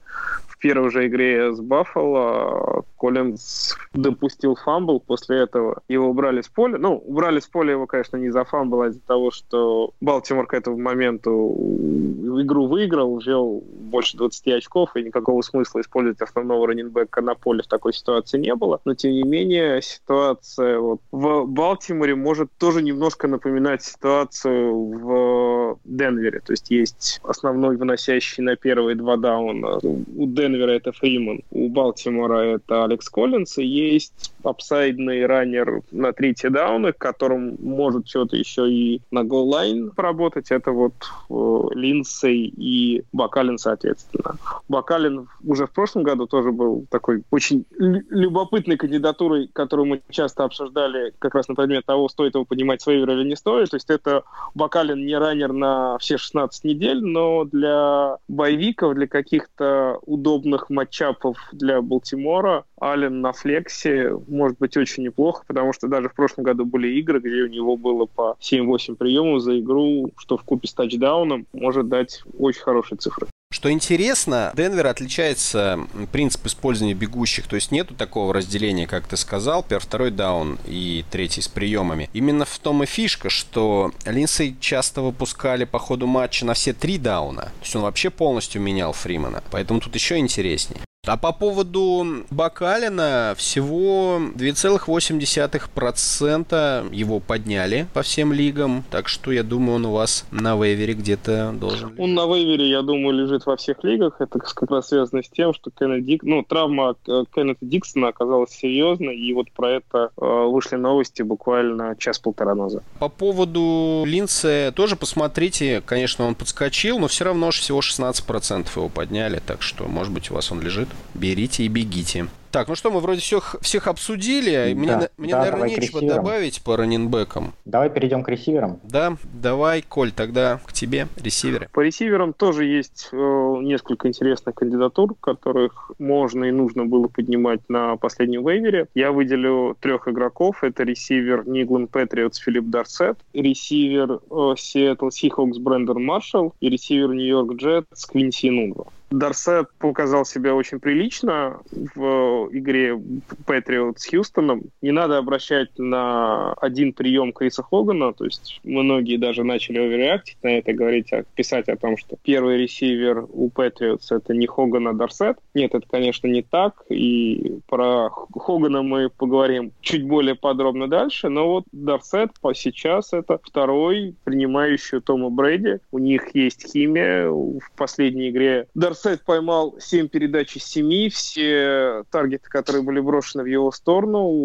первой же игре с Баффало Коллинз допустил fumble, после этого его убрали с поля. Ну, убрали с поля его, конечно, не за fumble, а из-за того, что Балтимор к этому моменту игру выиграл, ввел больше 20 очков, и никакого смысла использовать основного раненбека на поле в такой ситуации не было. Но, тем не менее, ситуация вот в Балтиморе может тоже немножко напоминать ситуацию в Денвере. То есть есть основной выносящий на первые два дауна. У Денвера это Фриман, у Балтимора это Алекс Коллинс, и есть апсайдный раннер на третьи дауны, которым может что-то еще и на голлайн поработать. Это вот э, Линдсей и Бакалин, соответственно. Бакалин уже в прошлом году тоже был такой очень любопытной кандидатурой, которую мы часто обсуждали как раз на предмет того, стоит его поднимать с вейвера или не стоит. То есть это Бакалин не раннер на все 16 недель, но для боевиков, для каких-то удобных матчапов для Балтимора Аллен на флексе может быть очень неплохо, потому что даже в прошлом году были игры, где у него было по 7-8 приемов за игру, что в купе с тачдауном может дать очень хорошие цифры. Что интересно, Денвер отличается принцип использования бегущих, то есть нету такого разделения, как ты сказал, первый, второй даун и третий с приемами. Именно в том и фишка, что Линдсей часто выпускали по ходу матча на все три дауна. То есть он вообще полностью менял Фримана. Поэтому тут еще интереснее. А по поводу Бакалина всего 2,8% его подняли по всем лигам, так что я думаю, он у вас на вейвере где-то должен Он на вейвере, я думаю, лежит во всех лигах. Это как раз связано с тем, что Кеннет Дик... ну, травма э, Кеннета Диксона оказалась серьезной, и вот про это э, вышли новости буквально час-полтора назад. По поводу Линца тоже посмотрите, конечно, он подскочил, но все равно всего 16% его подняли, так что, может быть, у вас он лежит берите и бегите. Так, ну что, мы вроде всех, всех обсудили. Мне, да, мне да, наверное, нечего добавить по раненбекам. Давай перейдем к ресиверам. Да, давай, Коль, тогда к тебе, ресиверы. По ресиверам тоже есть э, несколько интересных кандидатур, которых можно и нужно было поднимать на последнем waiver е. Я выделю трех игроков. Это ресивер New England Patriots Филипп Дорсет, ресивер Сиэтл э, Seahawks Брэндон Маршалл и ресивер New York Jets Квинси Энунва. Дорсет показал себя очень прилично в игре Patriots с Хьюстоном. Не надо обращать на один прием Криса Хогана, то есть многие даже начали overreact ить на это, говорить, писать о том, что первый ресивер у Patriots это не Хоган, а Дорсет. Нет, это, конечно, не так, и про Хогана мы поговорим чуть более подробно дальше, но вот Дарсет сейчас это второй принимающий Тома Брейди. У них есть химия в последней игре. Дарсет Сайт поймал 7 передач из 7, все таргеты, которые были брошены в его сторону,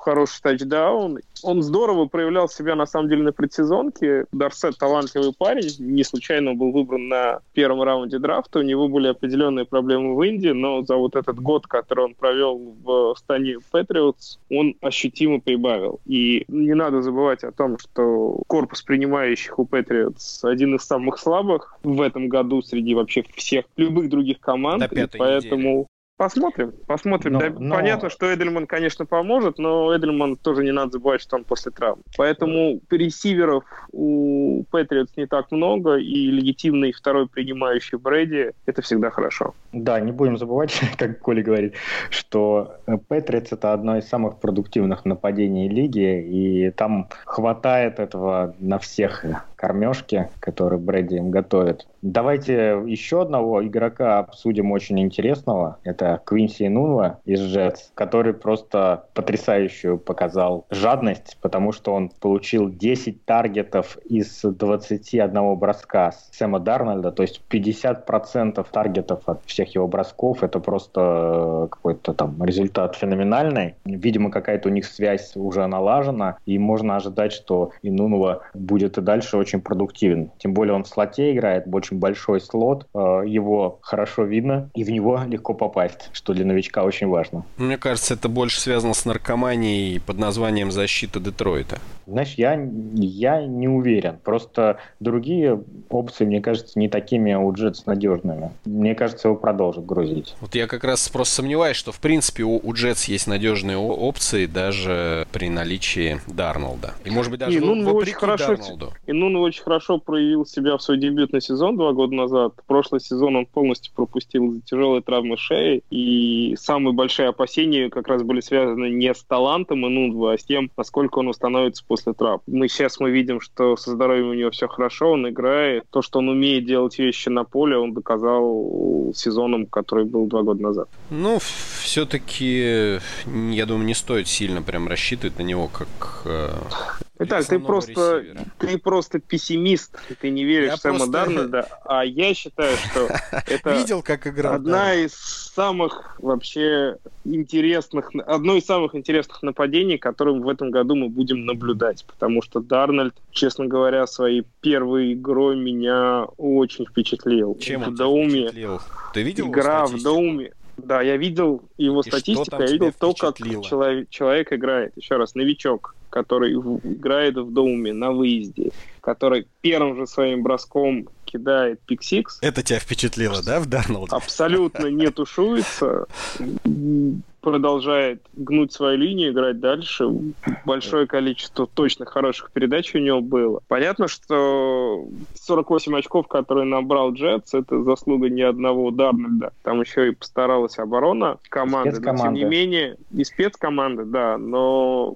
хороший тачдаун. Он здорово проявлял себя, на самом деле, на предсезонке. Дарсет талантливый парень, не случайно был выбран на первом раунде драфта. У него были определенные проблемы в Индии, но за вот этот год, который он провел в стане Патриотс, он ощутимо прибавил. И не надо забывать о том, что корпус принимающих у Патриотс один из самых слабых в этом году среди вообще всех любых других команд. До пятой поэтому недели. Посмотрим, посмотрим. Но, да, но... Понятно, что Эдельман, конечно, поможет, но Эдельман тоже не надо забывать, что он после травмы. Поэтому ресиверов у Патриотс не так много, и легитимный второй принимающий Брэди – это всегда хорошо. Да, не будем забывать, как Коля говорит, что Патриотс – это одно из самых продуктивных нападений лиги, и там хватает этого на всех кормежки, которые Брэди им готовит. Давайте еще одного игрока обсудим очень интересного. Это Квинси Нунва из Джетс, который просто потрясающую показал жадность, потому что он получил 10 таргетов из 21 броска Сэма Дарнольда, то есть 50% таргетов от всех его бросков. Это просто какой-то там результат феноменальный. Видимо, какая-то у них связь уже налажена, и можно ожидать, что Инунова будет и дальше очень продуктивен. Тем более он в слоте играет, больше очень большой слот, э, его хорошо видно, и в него легко попасть, что для новичка очень важно. Мне кажется, это больше связано с наркоманией под названием «Защита Детройта». Знаешь, я, я не уверен. Просто другие опции, мне кажется, не такими у Джетс надежными. Мне кажется, его продолжат грузить. Вот я как раз просто сомневаюсь, что в принципе у, у Джетс есть надежные опции даже при наличии Дарнолда. И может быть даже и, ну, вопреки очень хорошо, Дарнолду. И ну очень хорошо проявил себя в свой дебютный сезон два года назад. Прошлый сезон он полностью пропустил из-за тяжелой травмы шеи. И самые большие опасения как раз были связаны не с талантом Инунва, а с тем, насколько он восстановится после трап. Мы сейчас мы видим, что со здоровьем у него все хорошо, он играет. То, что он умеет делать вещи на поле, он доказал сезоном, который был два года назад. Ну, все-таки, я думаю, не стоит сильно прям рассчитывать на него как э, Итак, ты просто, ты просто пессимист, ты не веришь я в Сэма просто... Дарнольда, а я считаю, что это Видел, как играл, одна да. из самых вообще интересных, одно из самых интересных нападений, которым в этом году мы будем наблюдать, потому что Дарнольд, честно говоря, своей первой игрой меня очень впечатлил. Чем он впечатлил? Ты видел Игра в dome. Да, я видел его и статистику, я видел то, как человек, человек играет. Еще раз, новичок который играет в dome на выезде, который первым же своим броском кидает pick six. Это тебя впечатлило, да, в Дарнолде? Абсолютно не тушуется. Продолжает гнуть свою линию, играть дальше. Большое количество точно хороших передач у него было. Понятно, что 48 очков, которые набрал Джетс, это заслуга не одного Дарнольда. Там еще и постаралась оборона команды. Но, тем не менее, и спецкоманды, да. Но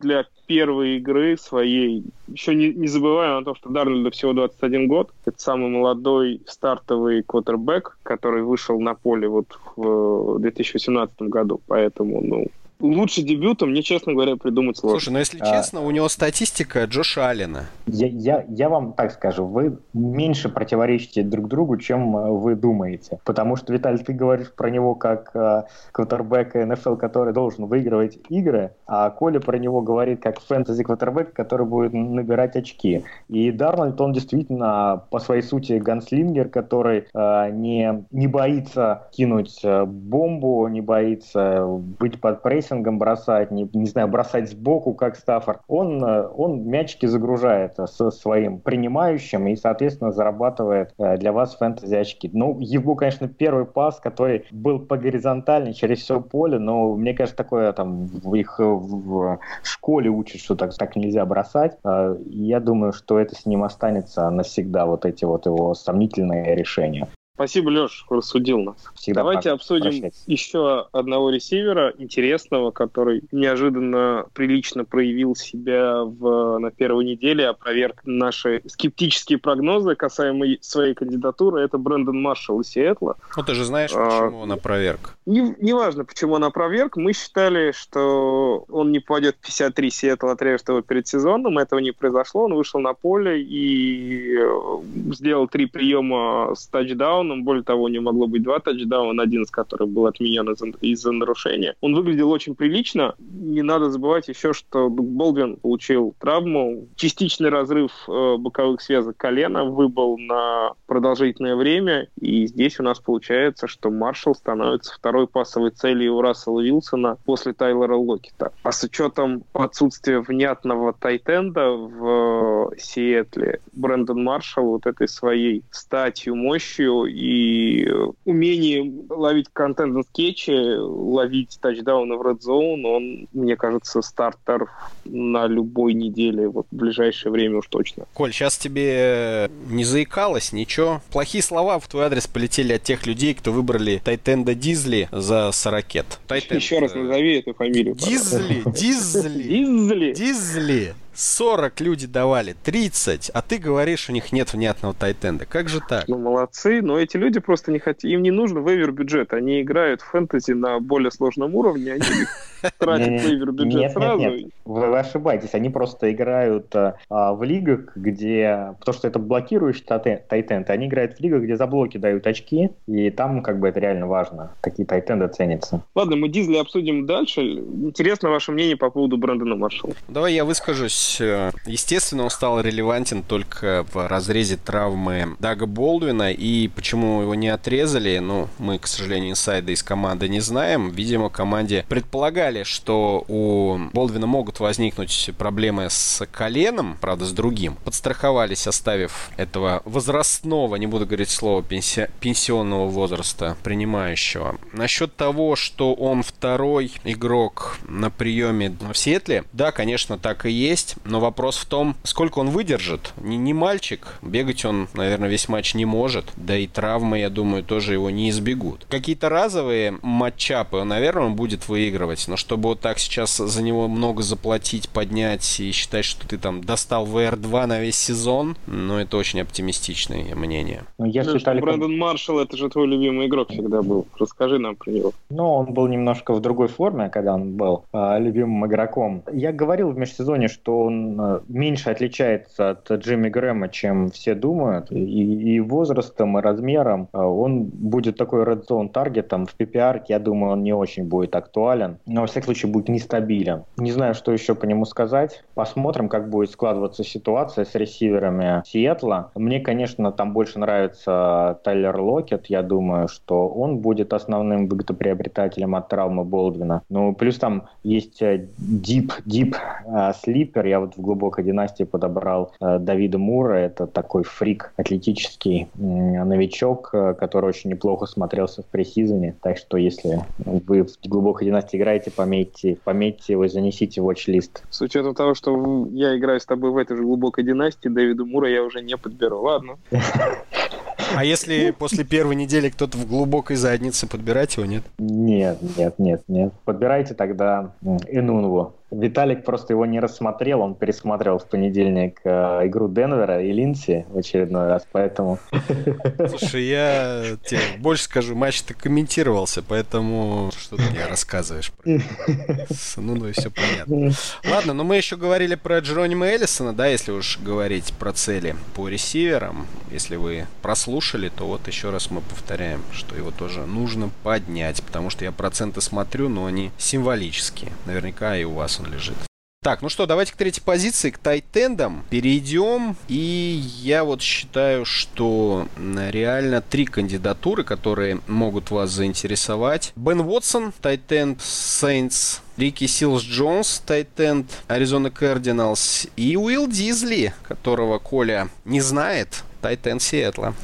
для первой игры своей. Еще не, не забываем о том, что Дарнольду всего 21 год. Это самый молодой стартовый квотербек, который вышел на поле вот в 2018 году. Поэтому, ну, лучше дебюта мне, честно говоря, придумать сложно. Слушай, ну если а... честно, у него статистика Джоша Аллена. Я, я, я вам так скажу, вы меньше противоречите друг другу, чем э, вы думаете. Потому что, Виталий, ты говоришь про него как э, квотербек НФЛ, который должен выигрывать игры, а Коля про него говорит как фэнтези квотербек, который будет набирать очки. И Дарнольд, он действительно по своей сути ганслингер, который э, не, не боится кинуть э, бомбу, не боится быть под прессингом, прессингом бросать, не, не знаю, бросать сбоку, как Стаффорд. Он, э, он мячики загружает со своим принимающим и, соответственно, зарабатывает э, для вас фэнтези очки. Ну, его, конечно, первый пас, который был по горизонтали через все поле, но мне кажется, такое там в их в школе учат, что так, так нельзя бросать. Э, я думаю, что это с ним останется навсегда, вот эти вот его сомнительные решения. Спасибо, Леш, рассудил нас. Всегда Давайте обсудим прощать. еще одного ресивера интересного, который неожиданно прилично проявил себя в, на первой неделе, опроверг наши скептические прогнозы касаемо своей кандидатуры. Это Брэндон Маршалл из Сиэтла. Ну, ты же знаешь, а, почему а, он опроверг. Не, неважно, почему он опроверг. Мы считали, что он не попадет в 53 Сиэтл отрежет его перед сезоном. Этого не произошло. Он вышел на поле и сделал три приема с тачдауном тачдауном. Более того, у него могло быть два тачдауна, один из которых был отменен из-за, из нарушения. Он выглядел очень прилично. Не надо забывать еще, что Болдвин получил травму. Частичный разрыв э, боковых связок колена выбыл на продолжительное время. И здесь у нас получается, что Маршалл становится второй пасовой целью у Рассела Вилсона после Тайлера Локета. А с учетом отсутствия внятного тайтенда в э, Сиэтле, Брэндон Маршалл вот этой своей статью, мощью и умением ловить контент на скетче, ловить тачдауны в Red Zone, он, мне кажется, стартер на любой неделе, вот в ближайшее время уж точно. Коль, сейчас тебе не заикалось ничего? Плохие слова в твой адрес полетели от тех людей, кто выбрали Тайтенда Дизли за Сорокет. Тайтенд... Еще раз назови эту фамилию. Дизли, Дизли, Дизли, Дизли. 40 люди давали, 30, а ты говоришь, у них нет внятного тайтенда. Как же так? Ну, молодцы, но эти люди просто не хотят, им не нужен вейвер бюджет, они играют в фэнтези на более сложном уровне, они тратят вейвер бюджет сразу. Вы ошибаетесь, они просто играют а, в лигах, где, потому что это блокирующий тайтенд, они играют в лигах, где за блоки дают очки, и там как бы это реально важно, какие тайтенды ценятся. Ладно, мы Дизли обсудим дальше. Интересно ваше мнение по поводу Брэндона Маршалла. Давай я выскажусь есть, э, естественно, он стал релевантен только в разрезе травмы Дага Болдуина. И почему его не отрезали, ну, мы, к сожалению, инсайда из команды не знаем. Видимо, команде предполагали, что у Болдвина могут возникнуть проблемы с коленом, правда, с другим. Подстраховались, оставив этого возрастного, не буду говорить слово, пенси... пенсионного возраста принимающего. Насчет того, что он второй игрок на приеме в Сиэтле, да, конечно, так и есть но вопрос в том, сколько он выдержит. Не, не мальчик, бегать он, наверное, весь матч не может, да и травмы, я думаю, тоже его не избегут. Какие-то разовые матчапы, наверное, он будет выигрывать, но чтобы вот так сейчас за него много заплатить, поднять и считать, что ты там достал VR2 на весь сезон, ну, это очень оптимистичное мнение. Ну, если ну, Таликом... Брэндон Маршалл, это же твой любимый игрок всегда был. Расскажи нам про него. Ну, он был немножко в другой форме, когда он был э, любимым игроком. Я говорил в межсезоне, что он э, меньше отличается от Джимми Грэма, чем все думают, и, и возрастом, и размером. Э, он будет такой red zone таргетом. В PPR, я думаю, он не очень будет актуален, но, во всяком случае, будет нестабилен. Не знаю, что еще по нему сказать. Посмотрим, как будет складываться ситуация с ресиверами Сиэтла. Мне, конечно, там больше нравится Тайлер Локет. Я думаю, что он будет основным выгодоприобретателем от травмы Болдвина. Ну, плюс там есть дип, дип слипер. Я я вот в глубокой династии подобрал э, Давида Мура. Это такой фрик атлетический э, новичок, э, который очень неплохо смотрелся в пресизоне. Так что если вы в глубокой династии играете, пометьте, пометьте его и занесите в watch-лист. С учетом того, что я играю с тобой в этой же глубокой династии, Дэвида Мура я уже не подберу. Ладно. А если после первой недели кто-то в глубокой заднице, подбирать его, нет? Нет, нет, нет, нет. Подбирайте тогда Инунву. Виталик просто его не рассмотрел, он пересмотрел в понедельник э, игру Денвера и Линси в очередной раз, поэтому... Слушай, я тебе больше скажу, матч-то комментировался, поэтому что ты мне рассказываешь? Ну, ну и все понятно. Ладно, но мы еще говорили про Джеронима Эллисона, да, если уж говорить про цели по ресиверам. Если вы прослушали, то вот еще раз мы повторяем, что его тоже нужно поднять, потому что я проценты смотрю, но они символические. Наверняка и у вас он лежит. Так, ну что, давайте к третьей позиции, к tight end ам перейдем. И я вот считаю, что реально три кандидатуры, которые могут вас заинтересовать. Бен Уотсон, tight end Saints, Рики Силс Джонс, tight end Arizona Cardinals и Уилл Дизли, которого Коля не знает, tight end Сиэтла.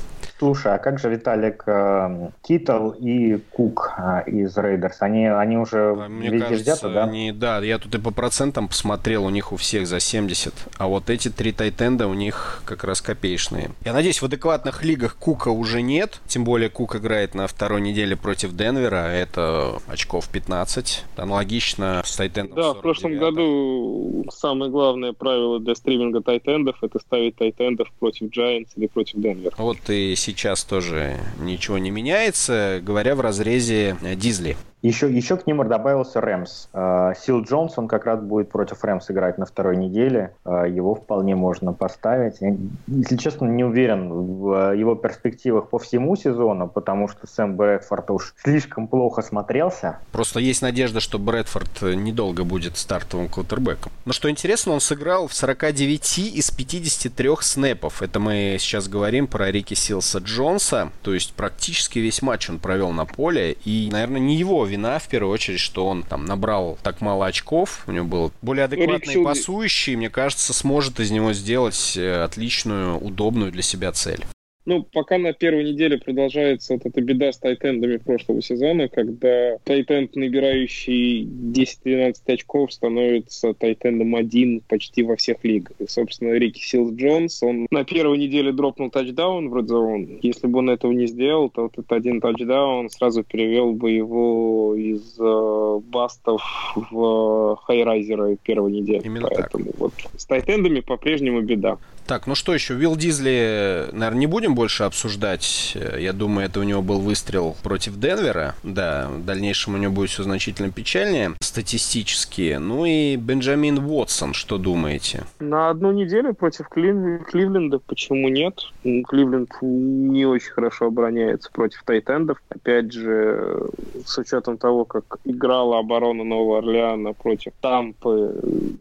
Слушай, а как же Виталик э, Китл и Кук э, из Raiders? Они, они уже а, Мне везде кажется, да? Они, да, я тут и по процентам посмотрел, у них у всех за 70. А вот эти три тайтенда у них как раз копеечные. Я надеюсь, в адекватных лигах Кука уже нет. Тем более Кук играет на второй неделе против Денвера. Это очков 15. Аналогично с тайтендом Да, в прошлом году самое главное правило для стриминга тайтендов это ставить тайтендов против Giants или против Денвера. Вот и сейчас сейчас тоже ничего не меняется, говоря в разрезе Дизли. Еще, еще к нему добавился Рэмс. Э, Сил Джонсон как раз будет против Рэмс играть на второй неделе. Э, его вполне можно поставить. Я, если честно, не уверен в его перспективах по всему сезону, потому что Сэм Брэдфорд уж слишком плохо смотрелся. Просто есть надежда, что Брэдфорд недолго будет стартовым квотербеком. Но что интересно, он сыграл в 49 из 53 снэпов. Это мы сейчас говорим про Рики Силса Джонса. То есть практически весь матч он провел на поле. И, наверное, не его вина, в первую очередь, что он там набрал так мало очков. У него был более адекватный пасующий. Мне кажется, сможет из него сделать э, отличную, удобную для себя цель. Ну, пока на первой неделе продолжается вот эта беда с tight end ами прошлого сезона, когда tight end, набирающий 10-12 очков, становится tight end ом один почти во всех лигах. И, собственно, Рики Силс Джонс, он на первой неделе drop нул тачдаун в Red Если бы он этого не сделал, то вот этот один тачдаун сразу перевел бы его из э, bust ов в high riser а первой недели. Именно Поэтому так. вот с tight end ами по-прежнему беда. Так, ну что еще? Вилл Дизли, наверное, не будем больше обсуждать. Я думаю, это у него был выстрел против Денвера. Да, в дальнейшем у него будет все значительно печальнее статистически. Ну и Бенджамин Уотсон, что думаете? На одну неделю против Клив... Кливленда почему нет? Кливленд не очень хорошо обороняется против тайтендов. Опять же, с учетом того, как играла оборона Нового Орлеана против Тампы,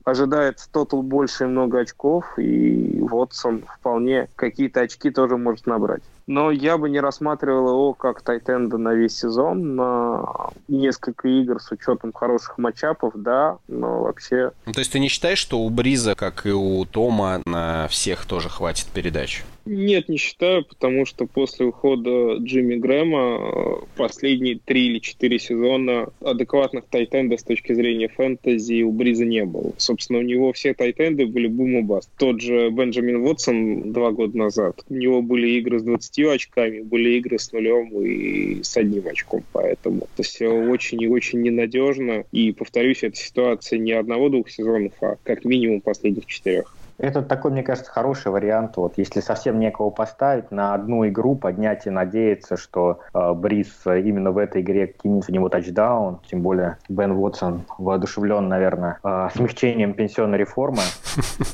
ожидается тотал больше и много очков, и Вотсон вполне какие-то очки тоже может набрать. Но я бы не рассматривал его как тайтенда на весь сезон, на несколько игр с учетом хороших матчапов, да, но вообще... Ну, то есть ты не считаешь, что у Бриза, как и у Тома, на всех тоже хватит передач? Нет, не считаю, потому что после ухода Джимми Грэма э, последние три или четыре сезона адекватных тайтендов с точки зрения фэнтези у Бриза не было. Собственно, у него все тайтенды были бум баст. Тот же Бенджамин Уотсон два года назад, у него были игры с 20 очками, были игры с нулем и с одним очком, поэтому это все очень и очень ненадежно. И, повторюсь, эта ситуация не одного-двух сезонов, а как минимум последних четырех. Это такой, мне кажется, хороший вариант. Вот, если совсем некого поставить, на одну игру поднять и надеяться, что э, Брис именно в этой игре кинет в него тачдаун. Тем более Бен Уотсон воодушевлен, наверное, э, смягчением пенсионной реформы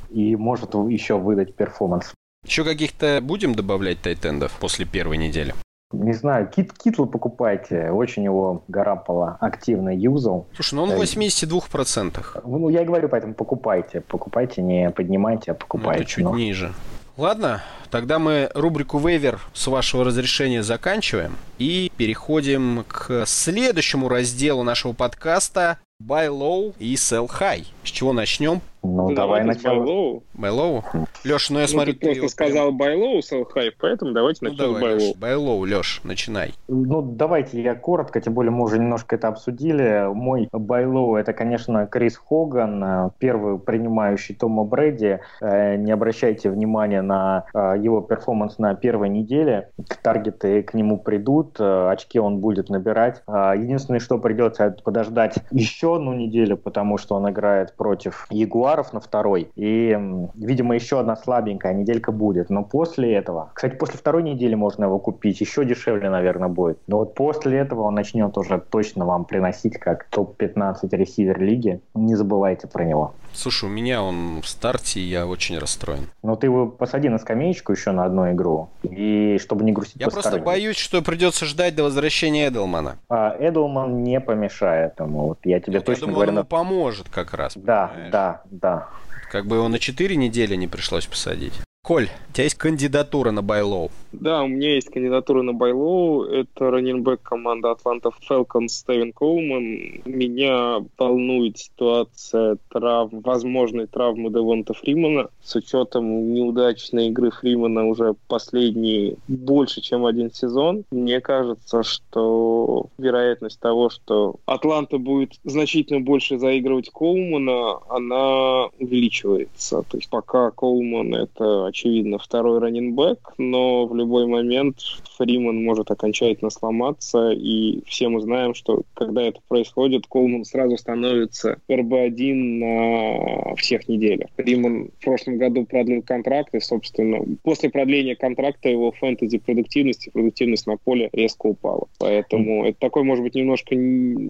и может еще выдать перформанс. Еще каких-то будем добавлять тайтендов после первой недели? Не знаю, кит, китл покупайте. Очень его Гарапола активно юзал. Слушай, ну он в 82%. Ну, я и говорю, поэтому покупайте. Покупайте, не поднимайте, а покупайте. Ну, это чуть но... ниже. Ладно, тогда мы рубрику «Вейвер» с вашего разрешения заканчиваем и переходим к следующему разделу нашего подкаста buy low и sell high. С чего начнем? Ну, Да давай с начало. Байлоу. Buy low? Леш, ну я Ну, смотрю, ты просто сказал buy low, sell high, поэтому давайте Ну, начнем с давай, buy low. Леш, buy low, Леш, начинай. Ну, давайте я коротко, тем более мы уже немножко это обсудили. Мой buy low это, конечно, Крис Хоган, э, первый принимающий Тома Брэди. Э, Не обращайте внимания на э, его performance на первой неделе. Target ы к нему придут, очки он будет набирать. А, Единственное, что придется, это подождать еще одну неделю, потому что он играет против Ягуаров на второй. И, видимо, еще одна слабенькая неделька будет. Но после этого... Кстати, после второй недели можно его купить. Еще дешевле, наверное, будет. Но вот после этого он начнет уже точно вам приносить как топ-15 ресивер лиги. Не забывайте про него. Слушай, у меня он в старте, и я очень расстроен. Но ты его посади на скамеечку еще на одну игру. И чтобы не грустить Я просто боюсь, что придется ждать до возвращения Эдлмана. А, Эдлман не помешает ему. Вот я тебе Я точно думаю, говорю. он на- ему поможет как раз. Да, понимаешь? да, да. Как бы его на 4 недели не пришлось посадить. Коль, у тебя есть кандидатура на Байлоу. Да, у меня есть кандидатура на Байлоу. Это раненбэк команды Атланта Falcons Стивен Коулман. Меня волнует ситуация травм, возможной травмы Девонта Фримана. С учетом неудачной игры Фримана уже последние больше, чем один сезон. Мне кажется, что вероятность того, что Атланта будет значительно больше заигрывать Коулмана, она увеличивается. То есть пока Коулман это, очевидно, второй раненбэк, но в любой момент Фриман может окончательно сломаться, и все мы знаем, что когда это происходит, Коулман сразу становится РБ-1 на всех неделях. Фриман в прошлом году продлил контракт, и, собственно, после продления контракта его фэнтези-продуктивность и продуктивность на поле резко упала. Поэтому это такой, может быть, немножко...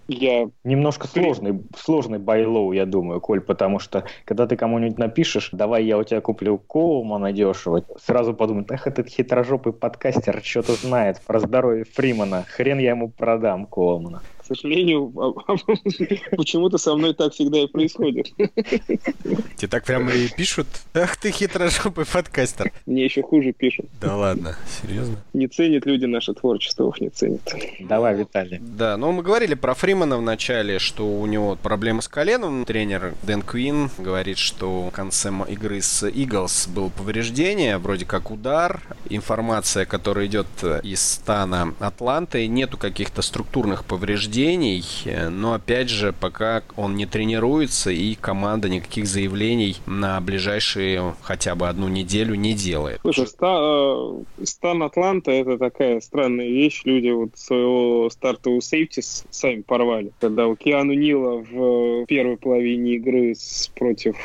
Я Немножко сложный, сложный buy low, я думаю, Коль, потому что когда ты кому-нибудь напишешь, давай я у тебя куплю Коулмана дешево, сразу подумают, ах, этот хитрожопый подкастер что-то знает про здоровье Фримана, хрен я ему продам Коулмана. К сожалению, почему-то со мной так всегда и происходит. Тебе так прямо и пишут? Ах ты хитрожопый подкастер. Мне еще хуже пишут. Да ладно, серьезно? Не ценят люди наше творчество, их не ценят. Давай, Виталий. Да, ну мы говорили про Фримана в начале, что у него проблемы с коленом. Тренер Дэн Квин говорит, что в конце игры с Иглс было повреждение, вроде как удар. Информация, которая идет э, из стана Атланты, нету каких-то структурных повреждений, э, но опять же, пока он не тренируется и команда никаких заявлений на ближайшие хотя бы одну неделю не делает. Слушай, э, стан Атланта это такая странная вещь. Люди вот своего стартового сейфти сами порвали. Когда у Киану Нила в первой половине игры против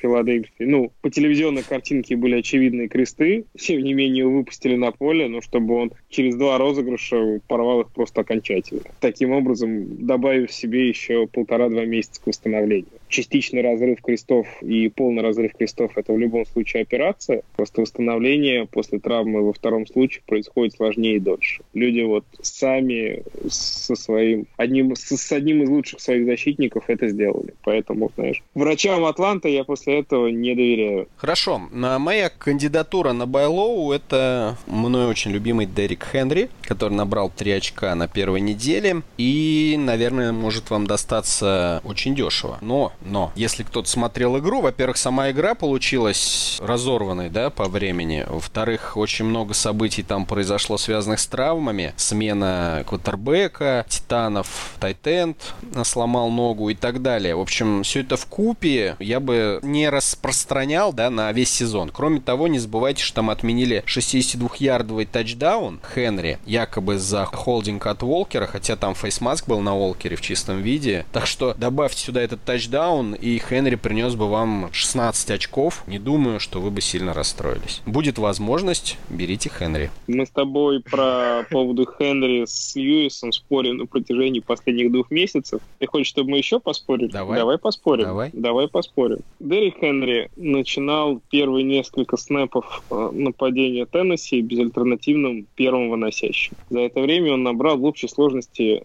Филадельфии, ну, по телевизионной картинке были очевидные кресты, тем не менее выпустили на поле, но чтобы он через два розыгрыша порвал их просто окончательно. Таким образом, добавив себе еще полтора-два месяца к восстановлению. Частичный разрыв крестов и полный разрыв крестов – это в любом случае операция. Просто восстановление после травмы во втором случае происходит сложнее и дольше. Люди вот сами со своим, одним, с, одним из лучших своих защитников это сделали. Поэтому, знаешь, врачам Атланта я после этого не доверяю. Хорошо, на моя кандидатура на Байлоу это мной очень любимый Дерек Хенри, который набрал 3 очка на первой неделе и, наверное, может вам достаться очень дешево. Но, но, если кто-то смотрел игру, во-первых, сама игра получилась разорванной, да, по времени. Во-вторых, очень много событий там произошло, связанных с травмами. Смена квотербека, Титанов, Тайтенд сломал ногу и так далее. В общем, все это в купе я бы не распространял, да, на весь сезон. Кроме того, не забывайте, что там отменили 62-ярдовый тачдаун Хенри, якобы за холдинг от Волкера, хотя там фейсмаск был на Волкере в чистом виде. Так что добавьте сюда этот тачдаун, и Хенри принес бы вам 16 очков. Не думаю, что вы бы сильно расстроились. Будет возможность, берите Хенри. Мы с тобой про поводу Хенри с Льюисом спорим на протяжении последних двух месяцев. Ты хочешь, чтобы мы еще поспорили? Давай. Давай поспорим. Давай. Давай поспорим. Дерек Хенри начинал первые несколько снэпов э, нападения Теннесси безальтернативным первым выносящим. За это время он набрал в общей сложности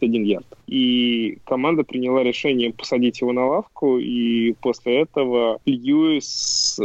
21 ярд. И команда приняла решение посадить его на лавку, и после этого Льюис э,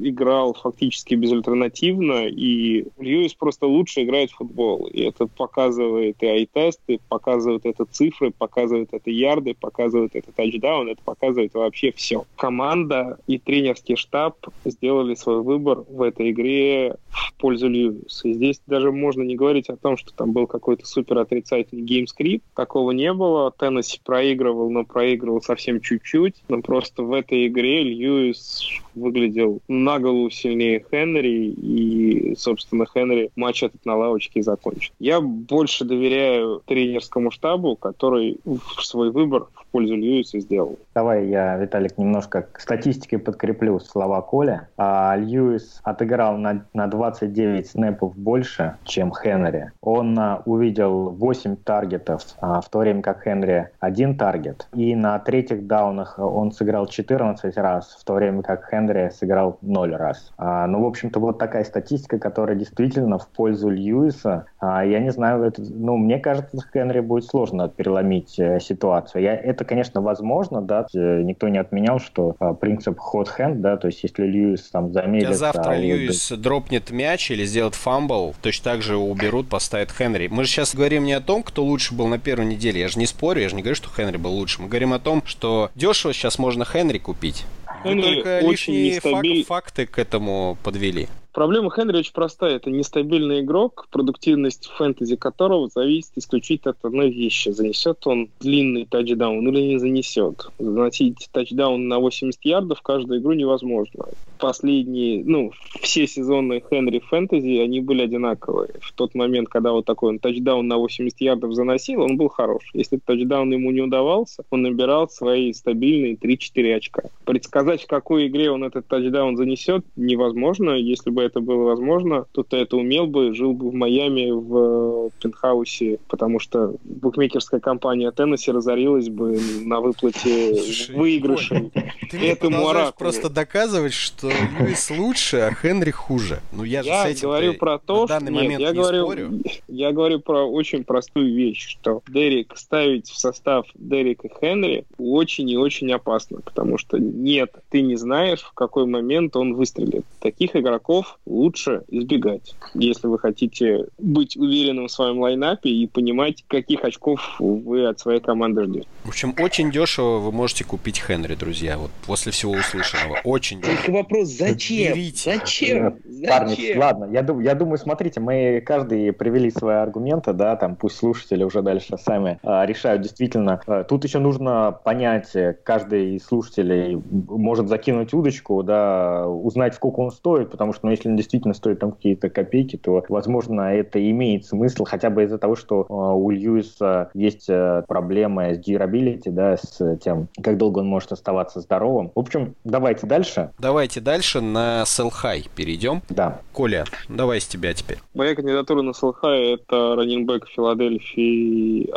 играл фактически безальтернативно, и Льюис просто лучше играет в футбол. И это показывает и ай-тесты, показывает это цифры, показывает это ярды, показывает это тачдаун, это показывает вообще все. Команда и тренерский штаб сделали свой выбор в этой игре в пользу Льюиса. И здесь даже можно не говорить о том, что там был какой-то супер отрицательный game script. Такого не было. Теннесси проигрывал, но проигрывал совсем чуть-чуть. Но просто в этой игре Льюис выглядел на голову сильнее Хенри, и, собственно, Хенри матч этот на лавочке и закончил. Я больше доверяю тренерскому штабу, который свой выбор в пользу Льюиса сделал. Давай я, Виталик, немножко к статистике подкреплю слова Коля. А, Льюис отыграл на, на 29 снэпов больше, чем Хенри. Он а, увидел 8 таргетов, а, в то время как Хенри один таргет. И на третьих даунах он сыграл 14 раз, в то время как Хенри сыграл 0 раз. А, ну, в общем-то, вот такая статистика, которая действительно в пользу Льюиса. А, я не знаю, это, ну, мне кажется, Хенри будет сложно переломить э, ситуацию. Я, это, конечно, возможно, да, никто не отменял, что а, принцип hot hand, да, то есть если Льюис там замедлится... завтра а Льюис вот... дропнет мяч или сделает фамбл, точно так же уберут, поставят Хенри. Мы же сейчас говорим не о том, кто лучше был на первой неделе. Я же не спорю, я же не говорю, что Хенри был лучше. Мы говорим о том, что дешево сейчас можно Хенри купить. Хенри только лишние фак- факты к этому подвели. Проблема Хенри очень простая. Это нестабильный игрок, продуктивность фэнтези которого зависит исключительно от одной вещи. Занесет он длинный тачдаун или не занесет. Заносить тачдаун на 80 ярдов каждую игру невозможно. Последние, ну, все сезоны Хенри фэнтези, они были одинаковые. В тот момент, когда вот такой он тачдаун на 80 ярдов заносил, он был хорош. Если тачдаун ему не удавался, он набирал свои стабильные 3-4 очка. Предсказать, в какой игре он этот тачдаун занесет, невозможно. Если бы это было возможно, то ты это умел бы, жил бы в Майами в э, пентхаусе, потому что букмекерская компания Теннесси разорилась бы на выплате выигрышей. Ты мне этому просто доказывать, что Льюис лучше, а Хенри хуже. Ну я же я с этим говорю про то, что нет, я говорю, спорю. я говорю про очень простую вещь, что Дерек ставить в состав Дерека Хенри очень и очень опасно, потому что нет, ты не знаешь, в какой момент он выстрелит. Таких игроков лучше избегать, если вы хотите быть уверенным в своем лайнапе и понимать, каких очков вы от своей команды ждете. В общем, очень дешево вы можете купить Хенри, друзья, вот после всего услышанного. Очень дешево. Только вопрос, зачем? Берите. Зачем? Зачем? Парни, ладно, я, думаю, я думаю, смотрите, мы каждый привели свои аргументы, да, там пусть слушатели уже дальше сами а, решают действительно. А, тут еще нужно понять, каждый из слушателей может закинуть удочку, да, узнать, сколько он стоит, потому что, ну, если он действительно стоит там какие-то копейки, то, возможно, это имеет смысл хотя бы из-за того, что э, у Льюиса есть э, проблемы с durability, да, с тем, как долго он может оставаться здоровым. В общем, давайте дальше. Давайте дальше на High перейдем. Да. Коля, давай с тебя теперь. Моя кандидатура на High это раннинбэк Филадельфии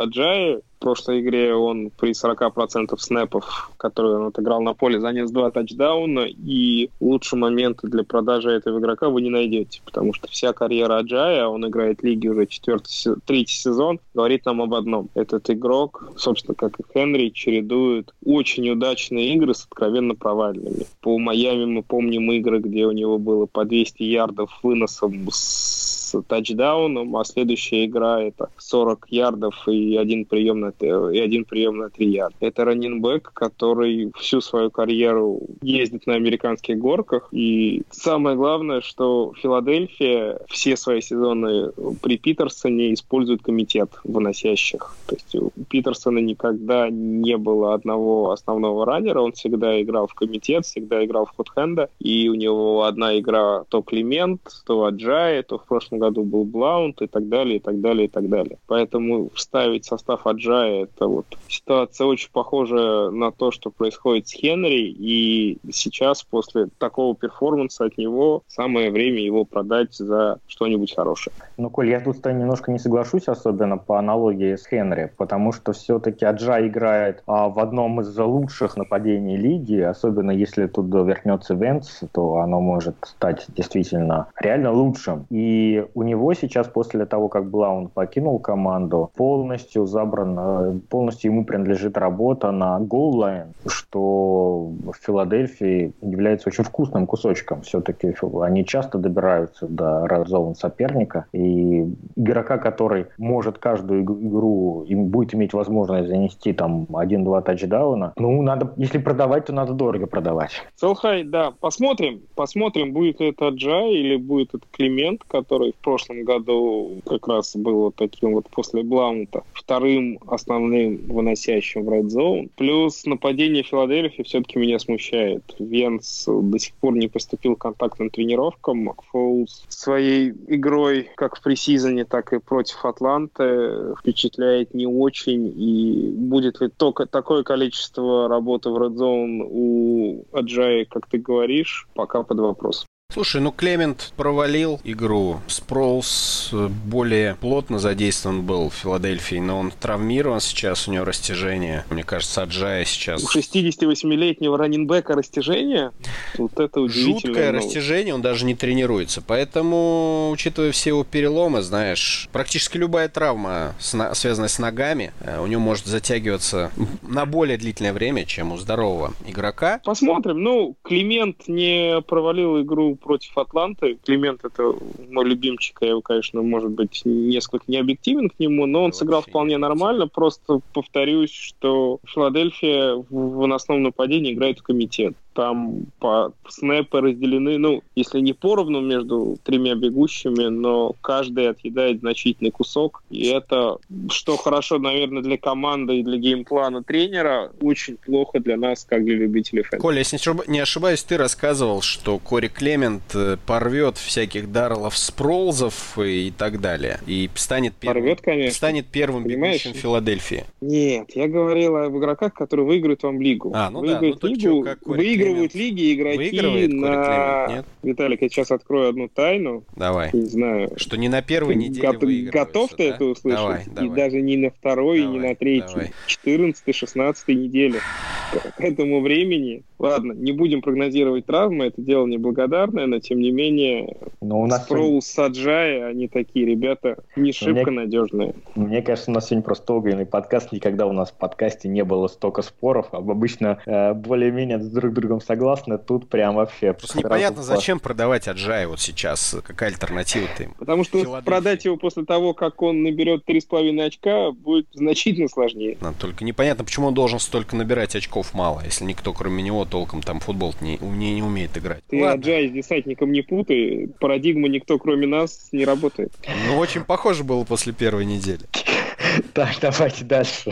Аджаи прошлой игре он при 40% снэпов, которые он отыграл на поле, занес два тачдауна, и лучшие моменты для продажи этого игрока вы не найдете, потому что вся карьера Аджая, он играет в лиге уже четвертый, третий сезон, говорит нам об одном. Этот игрок, собственно, как и Хенри, чередует очень удачные игры с откровенно провальными. По Майами мы помним игры, где у него было по 200 ярдов выносом с тачдауном, а следующая игра это 40 ярдов и один прием на, и один прием на 3 ярда. Это раннинбэк, который всю свою карьеру ездит на американских горках. И самое главное, что Филадельфия все свои сезоны при Питерсоне использует комитет выносящих. То есть у Питерсона никогда не было одного основного раннера, он всегда играл в комитет, всегда играл в хотхенда, и у него одна игра то Климент, то Аджай, то в прошлом году был Блаунт и так далее, и так далее, и так далее. Поэтому вставить состав Аджая, это вот ситуация очень похожа на то, что происходит с Хенри, и сейчас после такого перформанса от него самое время его продать за что-нибудь хорошее. Ну, Коль, я тут немножко не соглашусь, особенно по аналогии с Хенри, потому что все-таки Аджа играет а, в одном из лучших нападений лиги, особенно если туда вернется Венц, то оно может стать действительно реально лучшим. И у него сейчас, после того, как Блаун покинул команду, полностью забран, э, полностью ему принадлежит работа на голлайн, что в Филадельфии является очень вкусным кусочком. Все-таки они часто добираются до red соперника, и игрока, который может каждую игру, им будет иметь возможность занести там один-два тачдауна, ну, надо, если продавать, то надо дорого продавать. Селхай, да, посмотрим, посмотрим, будет это Джай или будет это Климент, который в прошлом году как раз был вот таким вот после Бламута вторым основным выносящим в Red Zone. Плюс нападение Филадельфии все-таки меня смущает. Венс до сих пор не поступил к контактным тренировкам. Макфоулс своей игрой как в пресизоне, так и против Атланты впечатляет не очень. И будет ли только такое количество работы в Red Zone у Аджаи, как ты говоришь, пока под вопрос. Слушай, ну Клемент провалил игру. Спроулс э, более плотно задействован был в Филадельфии, но он травмирован сейчас, у него растяжение. Мне кажется, Аджая сейчас... У 68-летнего раненбека растяжение? Вот это удивительно. Жуткое новость. растяжение, он даже не тренируется. Поэтому, учитывая все его переломы, знаешь, практически любая травма, связанная с ногами, э, у него может затягиваться на более длительное время, чем у здорового игрока. Посмотрим. Ну, Климент не провалил игру против Атланты. Климент это мой любимчик, я его, конечно, может быть, несколько не объективен к нему, но он Вообще сыграл вполне нормально. Просто повторюсь, что Филадельфия в выносном нападении играет в комитет там по снэпы разделены, ну, если не поровну между тремя бегущими, но каждый отъедает значительный кусок. И это, что хорошо, наверное, для команды и для геймплана тренера, очень плохо для нас, как для любителей фэнтези. Коля, если не ошибаюсь, ты рассказывал, что Кори Клемент э, порвет всяких Дарлов Спролзов и так далее. И станет первым, порвет, конечно. станет первым Понимаешь? бегущим Филадельфии. Нет, я говорил об игроках, которые выиграют вам лигу. А, ну выиграют да, ну, лигу, что, выиграют выигрывают лиги игроки Выигрывает на... Нет? Виталик, я сейчас открою одну тайну. Давай. Не знаю. Что не на первой неделе Го- Готов ты да? это услышать? Давай, давай. И даже не на второй, давай, и не на третьей. 14-16 неделе. К этому времени Ладно, не будем прогнозировать травмы, это дело неблагодарное, но тем не менее но у нас Спроул, сегодня... Саджай, они такие ребята не шибко мне... надежные. Мне кажется, у нас сегодня просто огненный подкаст, никогда у нас в подкасте не было столько споров, обычно э, более-менее с друг другом согласны, тут прям вообще... Просто непонятно, класс. зачем продавать Аджай вот сейчас, какая альтернатива-то им? Потому что продать его после того, как он наберет 3,5 очка, будет значительно сложнее. Но только непонятно, почему он должен столько набирать очков мало, если никто кроме него толком там футбол не, не, не умеет играть. Ты Ладно. Аджай с десантником не путай, парадигма никто кроме нас не работает. Ну, очень похоже было после первой недели. Так, давайте дальше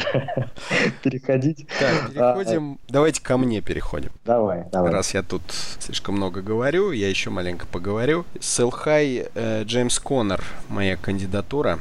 переходить. Так, переходим. А, давайте ко мне переходим. Давай, давай. Раз я тут слишком много говорю, я еще маленько поговорю. Селхай э, Джеймс Коннор, моя кандидатура.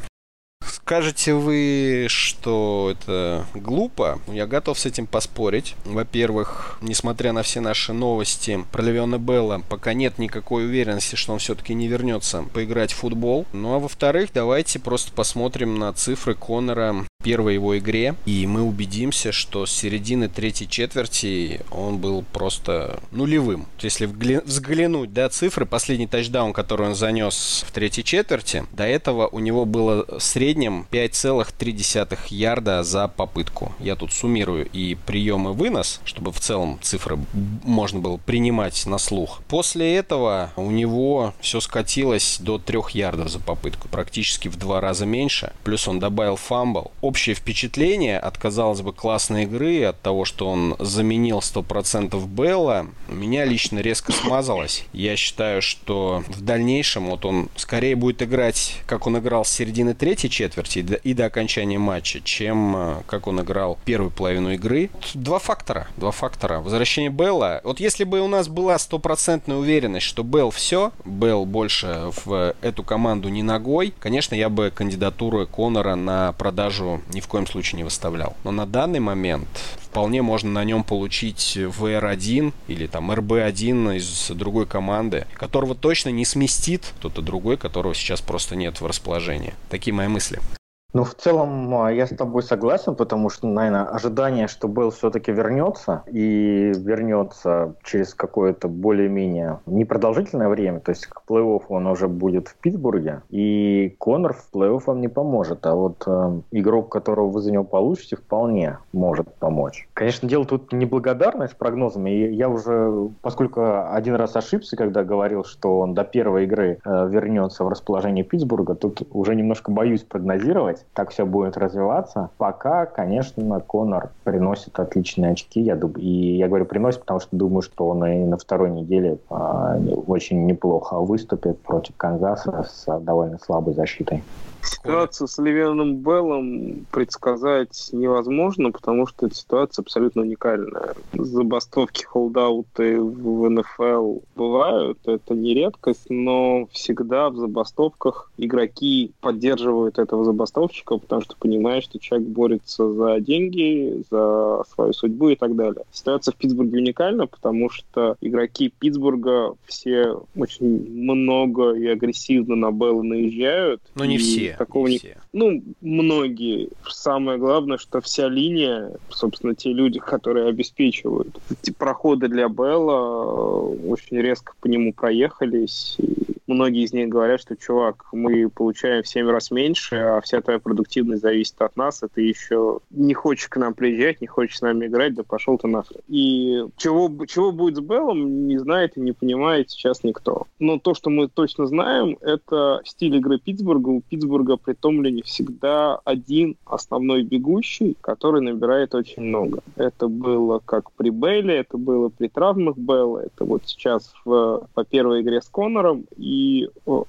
Скажете вы, что это глупо? Я готов с этим поспорить. Во-первых, несмотря на все наши новости про Левиона Белла, пока нет никакой уверенности, что он все-таки не вернется поиграть в футбол. Ну а во-вторых, давайте просто посмотрим на цифры Коннора первой его игре, и мы убедимся, что с середины третьей четверти он был просто нулевым. Если взглянуть, да, цифры, последний тачдаун, который он занес в третьей четверти, до этого у него было в среднем 5,3 ярда за попытку. Я тут суммирую и прием и вынос, чтобы в целом цифры можно было принимать на слух. После этого у него все скатилось до 3 ярдов за попытку, практически в два раза меньше. Плюс он добавил фамбл общее впечатление от, казалось бы, классной игры, от того, что он заменил 100% Белла, меня лично резко смазалось. Я считаю, что в дальнейшем вот он скорее будет играть, как он играл с середины третьей четверти и до окончания матча, чем э, как он играл первую половину игры. Два фактора. Два фактора. Возвращение Белла. Вот если бы у нас была стопроцентная уверенность, что Белл все, Белл больше в эту команду не ногой, конечно, я бы кандидатуру Конора на продажу ни в коем случае не выставлял. Но на данный момент вполне можно на нем получить VR1 или там RB1 из другой команды, которого точно не сместит кто-то другой, которого сейчас просто нет в расположении. Такие мои мысли. Ну, в целом, а, я с тобой согласен, потому что, наверное, ожидание, что Белл все-таки вернется, и вернется через какое-то более-менее непродолжительное время, то есть к плей-оффу он уже будет в Питтсбурге, и Конор в плей-офф вам не поможет, а вот э, игрок, которого вы за него получите, вполне может помочь. Конечно, дело тут неблагодарность прогнозами, и я уже, поскольку один раз ошибся, когда говорил, что он до первой игры э, вернется в расположение Питтсбурга, тут уже немножко боюсь прогнозировать, как все будет развиваться. Пока, конечно, Конор приносит отличные очки. Я думаю, и я говорю приносит, потому что думаю, что он и на второй неделе а, очень неплохо выступит против Канзаса с довольно слабой защитой. Ситуацию с Ливеном Беллом предсказать невозможно, потому что эта ситуация абсолютно уникальная. Забастовки, холдауты в НФЛ бывают, это не редкость, но всегда в забастовках игроки поддерживают этого забастовщика, потому что понимают, что человек борется за деньги, за свою судьбу и так далее. Ситуация в Питтсбурге уникальна, потому что игроки Питтсбурга все очень много и агрессивно на Белла наезжают. Но не все такого не... не... Ну, многие. Самое главное, что вся линия, собственно, те люди, которые обеспечивают эти проходы для Белла, очень резко по нему проехались. И многие из них говорят, что, чувак, мы получаем в 7 раз меньше, а вся твоя продуктивность зависит от нас, а ты еще не хочешь к нам приезжать, не хочешь с нами играть, да пошел ты нахрен. И чего, чего будет с Беллом, не знает и не понимает сейчас никто. Но то, что мы точно знаем, это стиль игры Питтсбурга. У Питтсбурга при Томлине всегда один основной бегущий, который набирает очень много. Это было как при Белле, это было при травмах Белла, это вот сейчас в, по первой игре с Конором, и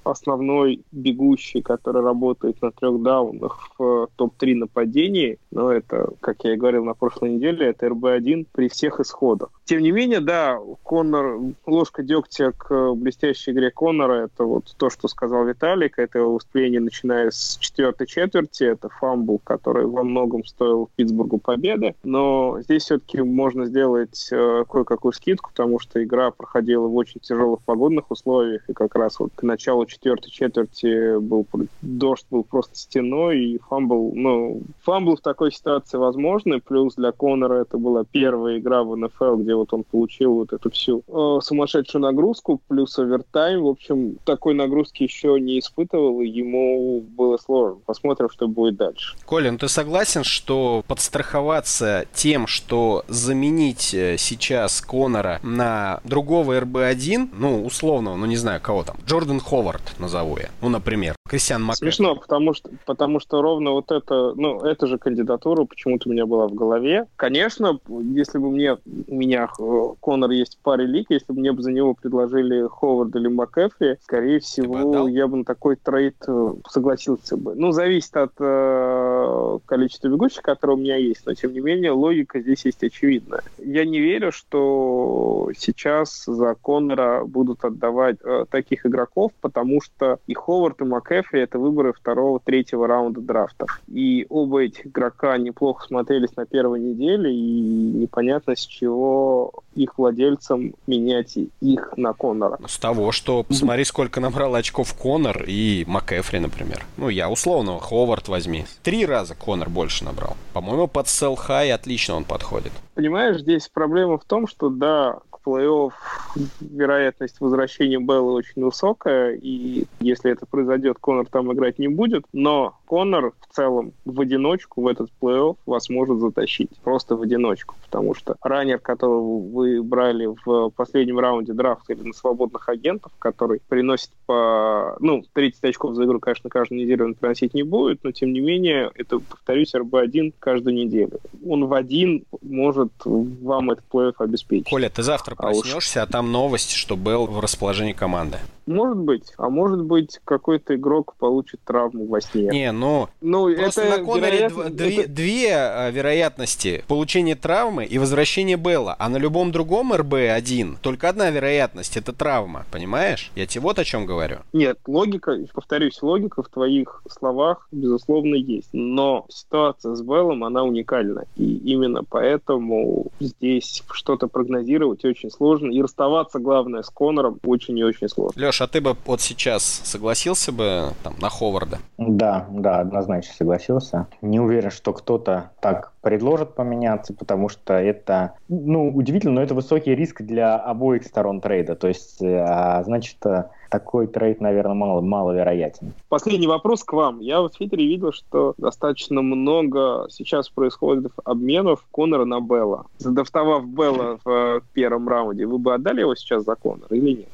основной бегущий, который работает на трех даунах в топ-3 нападении, но это, как я и говорил на прошлой неделе, это RB-1 при всех исходах. Тем не менее, да, Коннор, ложка дегтя к блестящей игре Коннора, это вот то, что сказал Виталик, это его выступление, начиная с четвертой четверти, это фамбл, который во многом стоил Питтсбургу победы, но здесь все-таки можно сделать э, кое-какую скидку, потому что игра проходила в очень тяжелых погодных условиях, и как раз вот к началу четвертой четверти был дождь был просто стеной, и фамбл, ну, фамбл в такой ситуации возможный, плюс для Коннора это была первая игра в НФЛ, где вот он получил вот эту всю э, сумасшедшую нагрузку, плюс овертайм. В общем, такой нагрузки еще не испытывал, и ему было сложно. Посмотрим, что будет дальше. Колин, ты согласен, что подстраховаться тем, что заменить э, сейчас Конора на другого RB-1, ну, условного, ну, не знаю, кого там, Джордан Ховард назову я, ну, например, Кристиан Мак. Смешно, потому что, потому что ровно вот это, ну, эта же кандидатура почему-то у меня была в голове. Конечно, если бы мне, у меня э, Конор есть в паре лиг. Если бы мне бы за него предложили Ховард или МакЭфри, скорее всего, бы я бы на такой трейд э, согласился бы. Ну, зависит от э, количества бегущих, которые у меня есть, но тем не менее логика здесь есть очевидная. Я не верю, что сейчас за Конора будут отдавать э, таких игроков, потому что и Ховард, и МакЭфри это выборы второго, третьего раунда драфтов. И оба этих игрока неплохо смотрелись на первой неделе, и непонятно с чего их владельцам менять их на Коннора. С того, что посмотри, сколько набрал очков Коннор и МакЭфри, например. Ну, я условно, Ховард возьми. Три раза Коннор больше набрал. По-моему, под сел хай отлично он подходит. Понимаешь, здесь проблема в том, что да, плей-офф вероятность возвращения Белла очень высокая, и если это произойдет, Конор там играть не будет, но Конор в целом в одиночку в этот плей-офф вас может затащить. Просто в одиночку, потому что раннер, которого вы брали в последнем раунде драфта или на свободных агентов, который приносит по... Ну, 30 очков за игру, конечно, каждую неделю он приносить не будет, но тем не менее, это, повторюсь, РБ-1 каждую неделю. Он в один может вам этот плей-офф обеспечить. Коля, ты завтра завтра проснешься, а, уж... а там новость, что Белл в расположении команды. Может быть. А может быть, какой-то игрок получит травму во сне. Не, ну, ну это на Коноре вероятно... две, это... две а, вероятности. Получение травмы и возвращение Белла. А на любом другом РБ-1 только одна вероятность. Это травма. Понимаешь? Я тебе вот о чем говорю. Нет, логика, повторюсь, логика в твоих словах, безусловно, есть. Но ситуация с Беллом, она уникальна. И именно поэтому здесь что-то прогнозировать очень сложно. И расставаться, главное, с Конором очень и очень сложно. Леш, а ты бы вот сейчас согласился бы там, на Ховарда? Да, да, однозначно согласился. Не уверен, что кто-то так предложит поменяться, потому что это, ну, удивительно, но это высокий риск для обоих сторон трейда. То есть, а, значит, такой трейд, наверное, мало, маловероятен. Последний вопрос к вам. Я в Твиттере видел, что достаточно много сейчас происходит обменов Конора на Белла. Задрафтовав Белла в э, первом раунде, вы бы отдали его сейчас за Конора или нет?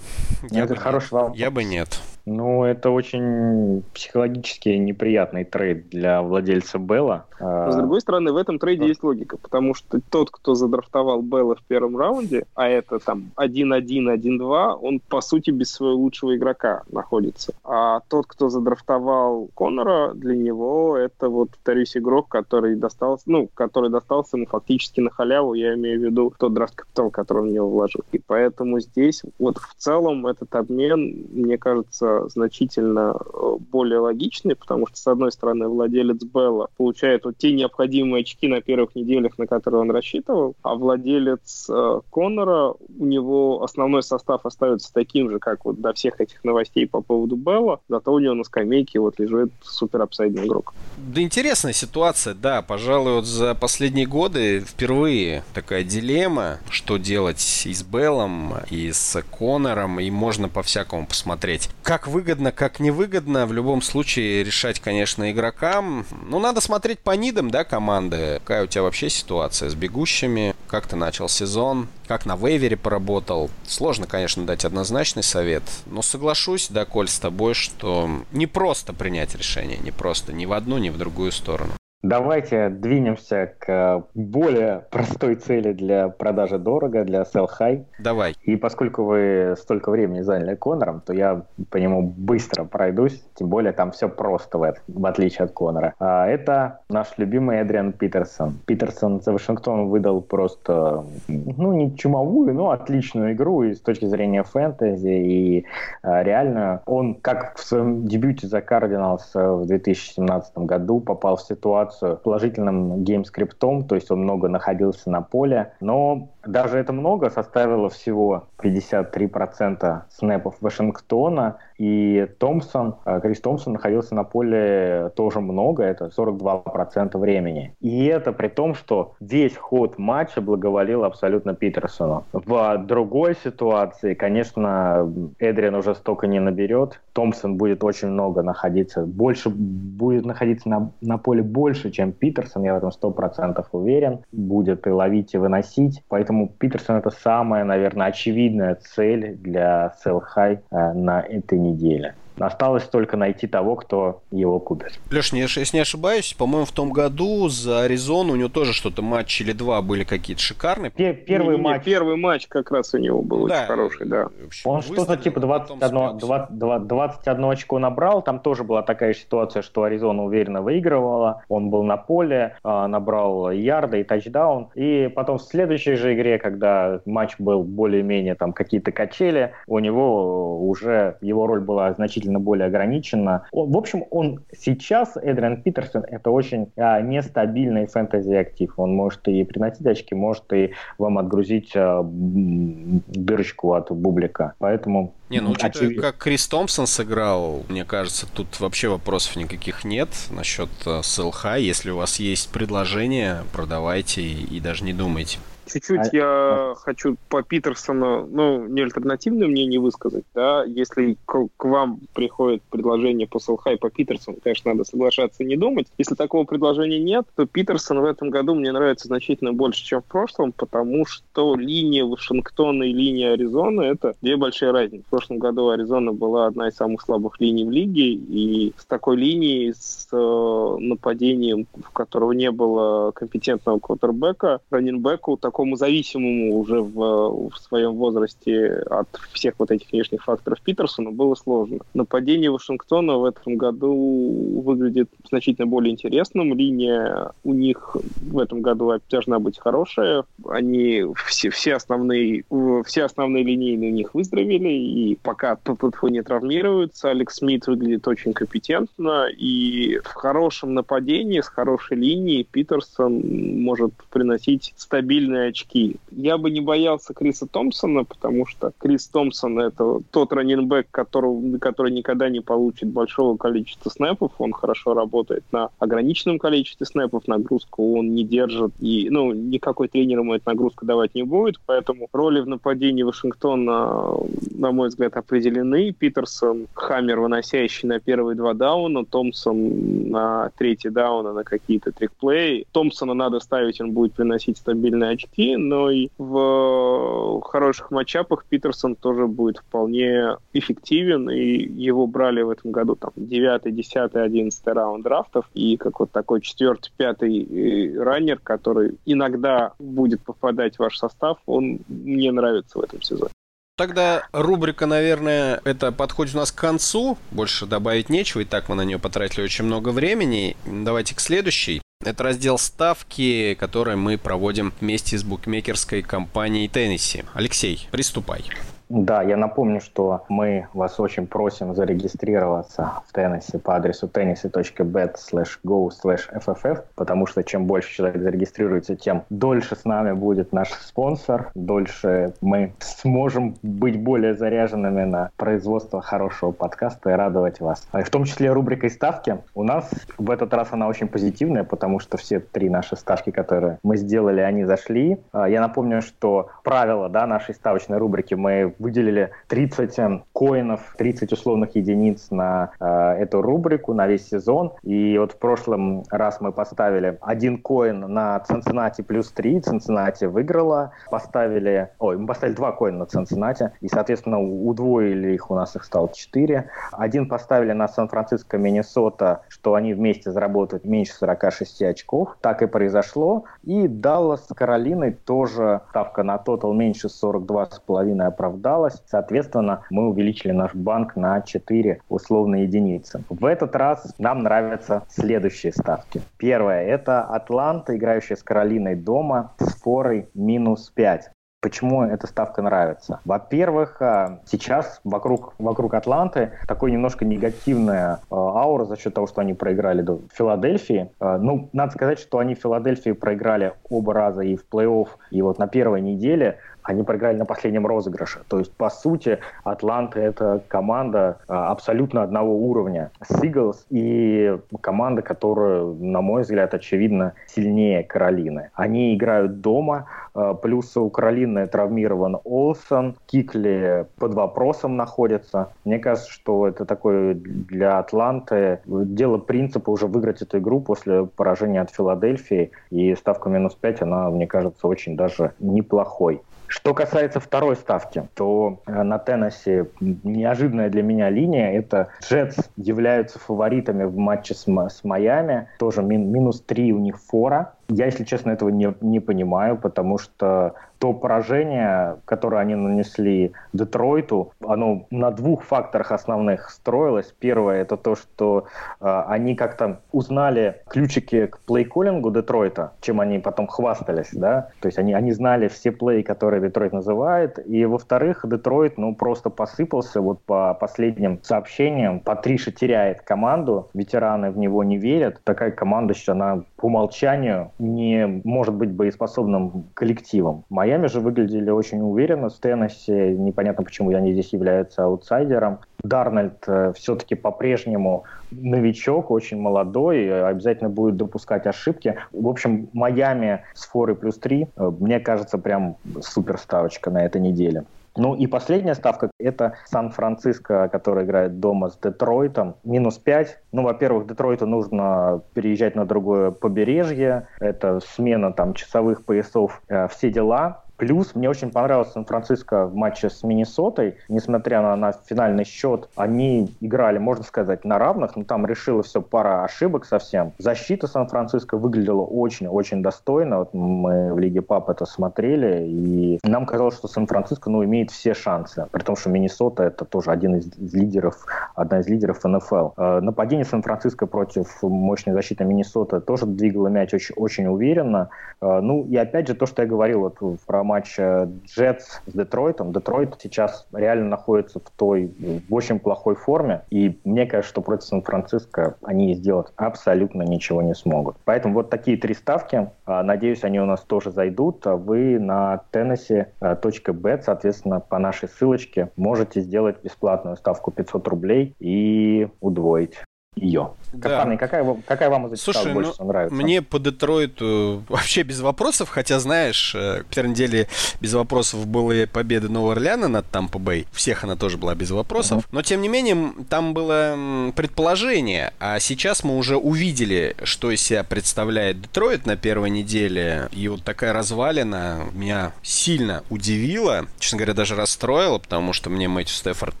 Я это бы хороший вопрос. Я бы нет. Ну, это очень психологически неприятный трейд для владельца Белла. Но, с другой стороны, в этом трейде есть логика, потому что тот, кто задрафтовал Белла в первом раунде, а это там 1-1, 1-2, он, по сути, без своего лучшего игрока находится. А тот, кто задрафтовал Конора, для него это, вот, повторюсь, игрок, который достался, ну, который достался ему фактически на халяву, я имею в виду тот драфт-капитал, который он в него вложил. И поэтому здесь, вот в целом, этот обмен, мне кажется, значительно э, более логичный, потому что, с одной стороны, владелец Белла получает вот те необходимые очки на первых неделях, на которые он рассчитывал, а владелец э, Коннора, у него основной состав остается таким же, как вот до всех этих новостей по поводу Белла, зато у него на скамейке вот лежит супер апсайдный игрок. Да интересная ситуация, да, пожалуй, вот за последние годы впервые такая дилемма, что делать и с Беллом, и с Коннором, и можно по-всякому посмотреть. Как выгодно, как невыгодно, в любом случае решать, конечно, игрокам. Ну, надо смотреть по нидам, да, команды. Какая у тебя вообще ситуация с бегущими? Как ты начал сезон? Как на вейвере поработал? Сложно, конечно, дать однозначный совет, но соглашусь, да, Коль, с тобой, что не просто принять решение, не просто ни в одну, ни в другую сторону. Давайте двинемся к более простой цели для продажи дорого, для sell high. Давай. И поскольку вы столько времени заняли Конором, то я по нему быстро пройдусь, тем более там все просто, в, в отличие от Конора. А это наш любимый Эдриан Питерсон. Питерсон за Вашингтон выдал просто, ну, не чумовую, но отличную игру и с точки зрения фэнтези. И а, реально он, как в своем дебюте за Кардиналс в 2017 году, попал в ситуацию, ситуацию положительным геймскриптом, то есть он много находился на поле, но даже это много составило всего 53% снэпов Вашингтона, и Томпсон, э, Крис Томпсон находился на поле тоже много, это 42% времени. И это при том, что весь ход матча благоволил абсолютно Питерсону. В другой ситуации, конечно, Эдриан уже столько не наберет, Томпсон будет очень много находиться, больше будет находиться на, на поле больше, чем Питерсон, я в этом 100% уверен, будет и ловить, и выносить, поэтому Питерсон это самая, наверное, очевидная цель для High э, на этой неделе. Осталось только найти того, кто его купит. Леш, не, если не ошибаюсь, по-моему, в том году за Аризону у него тоже что-то матч или два были какие-то шикарные. Первый не, матч. Не, первый матч как раз у него был да. очень хороший, да. Общем, Он что-то типа 21, 20, 21 очко набрал. Там тоже была такая ситуация, что Аризона уверенно выигрывала. Он был на поле, а, набрал ярды и тачдаун. И потом в следующей же игре, когда матч был более-менее там какие-то качели, у него уже его роль была значительно значительно более ограниченно. в общем, он сейчас, Эдриан Питерсон, это очень а, нестабильный фэнтези-актив. Он может и приносить очки, может и вам отгрузить а, дырочку от бублика. Поэтому не, ну, учитывая, как Крис Томпсон сыграл, мне кажется, тут вообще вопросов никаких нет насчет uh, sell Если у вас есть предложение, продавайте и, и даже не думайте. Чуть-чуть а... я хочу по Питерсону, ну, не альтернативное мнение высказать, да, если к, к вам приходит предложение по Солхай по Питерсону, конечно, надо соглашаться и не думать. Если такого предложения нет, то Питерсон в этом году мне нравится значительно больше, чем в прошлом, потому что линия Вашингтона и линия Аризоны — это две большие разницы. В прошлом году Аризона была одна из самых слабых линий в лиге, и с такой линией, с э, нападением, в которого не было компетентного квотербека, раненбеку, такому зависимому уже в, в своем возрасте от всех вот этих внешних факторов Питерсона было сложно. Нападение Вашингтона в этом году выглядит значительно более интересным. Линия у них в этом году должна быть хорошая. Они все, все основные все основные линейные у них выздоровели, и пока ППФ не травмируются, Алекс Смит выглядит очень компетентно, и в хорошем нападении, с хорошей линией Питерсон может приносить стабильное очки. Я бы не боялся Криса Томпсона, потому что Крис Томпсон — это тот раненбэк, который, который никогда не получит большого количества снэпов. Он хорошо работает на ограниченном количестве снэпов, нагрузку он не держит, и ну, никакой тренер ему эту нагрузку давать не будет, поэтому роли в нападении Вашингтона, на мой взгляд, определены. Питерсон — хаммер, выносящий на первые два дауна, Томпсон на третий даун, на какие-то трикплей. Томпсона надо ставить, он будет приносить стабильные очки, но и в хороших матчапах Питерсон тоже будет вполне эффективен, и его брали в этом году там 9, 10, 11 раунд драфтов, и как вот такой четвертый, пятый э, раннер, который иногда будет попадать в ваш состав, он мне нравится в этом сезоне. Тогда рубрика, наверное, это подходит у нас к концу. Больше добавить нечего, и так мы на нее потратили очень много времени. Давайте к следующей. Это раздел ставки, который мы проводим вместе с букмекерской компанией Теннесси. Алексей, приступай. Да, я напомню, что мы вас очень просим зарегистрироваться в Теннессе по адресу tennessee.bet go ff, потому что чем больше человек зарегистрируется, тем дольше с нами будет наш спонсор, дольше мы сможем быть более заряженными на производство хорошего подкаста и радовать вас. В том числе рубрикой ставки. У нас в этот раз она очень позитивная, потому что все три наши ставки, которые мы сделали, они зашли. А, я напомню, что правила да, нашей ставочной рубрики мы выделили 30 эм, коинов, 30 условных единиц на э, эту рубрику, на весь сезон. И вот в прошлом раз мы поставили один коин на Цинциннати плюс 3, Цинциннати выиграла. Поставили, ой, мы поставили два коина на Цинциннати, и, соответственно, удвоили их, у нас их стало 4. Один поставили на Сан-Франциско, Миннесота, что они вместе заработают меньше 46 очков. Так и произошло. И Даллас с Каролиной тоже ставка на тотал меньше 42,5 оправдала оправдалась. Соответственно, мы увеличили наш банк на 4 условные единицы. В этот раз нам нравятся следующие ставки. Первое – это Атланта, играющая с Каролиной дома с форой минус 5. Почему эта ставка нравится? Во-первых, а, сейчас вокруг, вокруг Атланты такой немножко негативная аура за счет того, что они проиграли до Филадельфии. А, ну, надо сказать, что они в Филадельфии проиграли оба раза и в плей-офф, и вот на первой неделе они проиграли на последнем розыгрыше. То есть, по сути, Атланта — это команда а, абсолютно одного уровня с Eagles и команда, которая, на мой взгляд, очевидно, сильнее Каролины. Они играют дома, а, плюс у Каролины травмирован Олсон, Кикли под вопросом находится. Мне кажется, что это такое для Атланты дело принципа уже выиграть эту игру после поражения от Филадельфии, и ставка минус 5, она, мне кажется, очень даже неплохой. Что касается второй ставки, то э, на Теннессе неожиданная для меня линия. Это Джетс являются фаворитами в матче с, с Майами. Тоже мин, минус 3 у них фора. Я, если честно, этого не, не понимаю, потому что то поражение, которое они нанесли Детройту, оно на двух факторах основных строилось. Первое – это то, что э, они как-то узнали ключики к плей-коллингу Детройта, чем они потом хвастались, да, то есть они, они знали все плей, которые Детройт называет, и, во-вторых, Детройт, ну, просто посыпался, вот по последним сообщениям, Патриша теряет команду, ветераны в него не верят, такая команда, что она по умолчанию не может быть боеспособным коллективом. Майами же выглядели очень уверенно. В Теннессе непонятно, почему они здесь являются аутсайдером. Дарнольд э, все-таки по-прежнему новичок, очень молодой, обязательно будет допускать ошибки. В общем, Майами с форы плюс 3, э, мне кажется, прям супер ставочка на этой неделе. Ну и последняя ставка – это Сан-Франциско, который играет дома с Детройтом. Минус 5. Ну, во-первых, Детройту нужно переезжать на другое побережье. Это смена там часовых поясов, э, все дела. Плюс мне очень понравился Сан-Франциско в матче с Миннесотой. Несмотря на, на финальный счет, они играли, можно сказать, на равных, но там решила все пара ошибок совсем. Защита Сан-Франциско выглядела очень-очень достойно. Вот мы в Лиге Пап это смотрели, и нам казалось, что Сан-Франциско ну, имеет все шансы. При том, что Миннесота это тоже один из лидеров, одна из лидеров НФЛ. Э, нападение Сан-Франциско против мощной защиты Миннесоты тоже двигало мяч очень, очень уверенно. Э, ну и опять же то, что я говорил вот про матч Джетс с Детройтом. Детройт сейчас реально находится в той в очень плохой форме, и мне кажется, что против Сан-Франциско они сделать абсолютно ничего не смогут. Поэтому вот такие три ставки. А, надеюсь, они у нас тоже зайдут. А вы на tennessee.bet, соответственно, по нашей ссылочке можете сделать бесплатную ставку 500 рублей и удвоить ее. Да. Парни, какая, какая вам из Слушай, больше ну, нравится? Мне по Детройту вообще без вопросов, хотя, знаешь, э, в первой неделе без вопросов была победа Нового Орлеана над Тампа Бэй. Всех она тоже была без вопросов. Uh-huh. Но, тем не менее, там было предположение, а сейчас мы уже увидели, что из себя представляет Детройт на первой неделе. И вот такая развалина меня сильно удивила, честно говоря, даже расстроила, потому что мне Мэтью Стефорд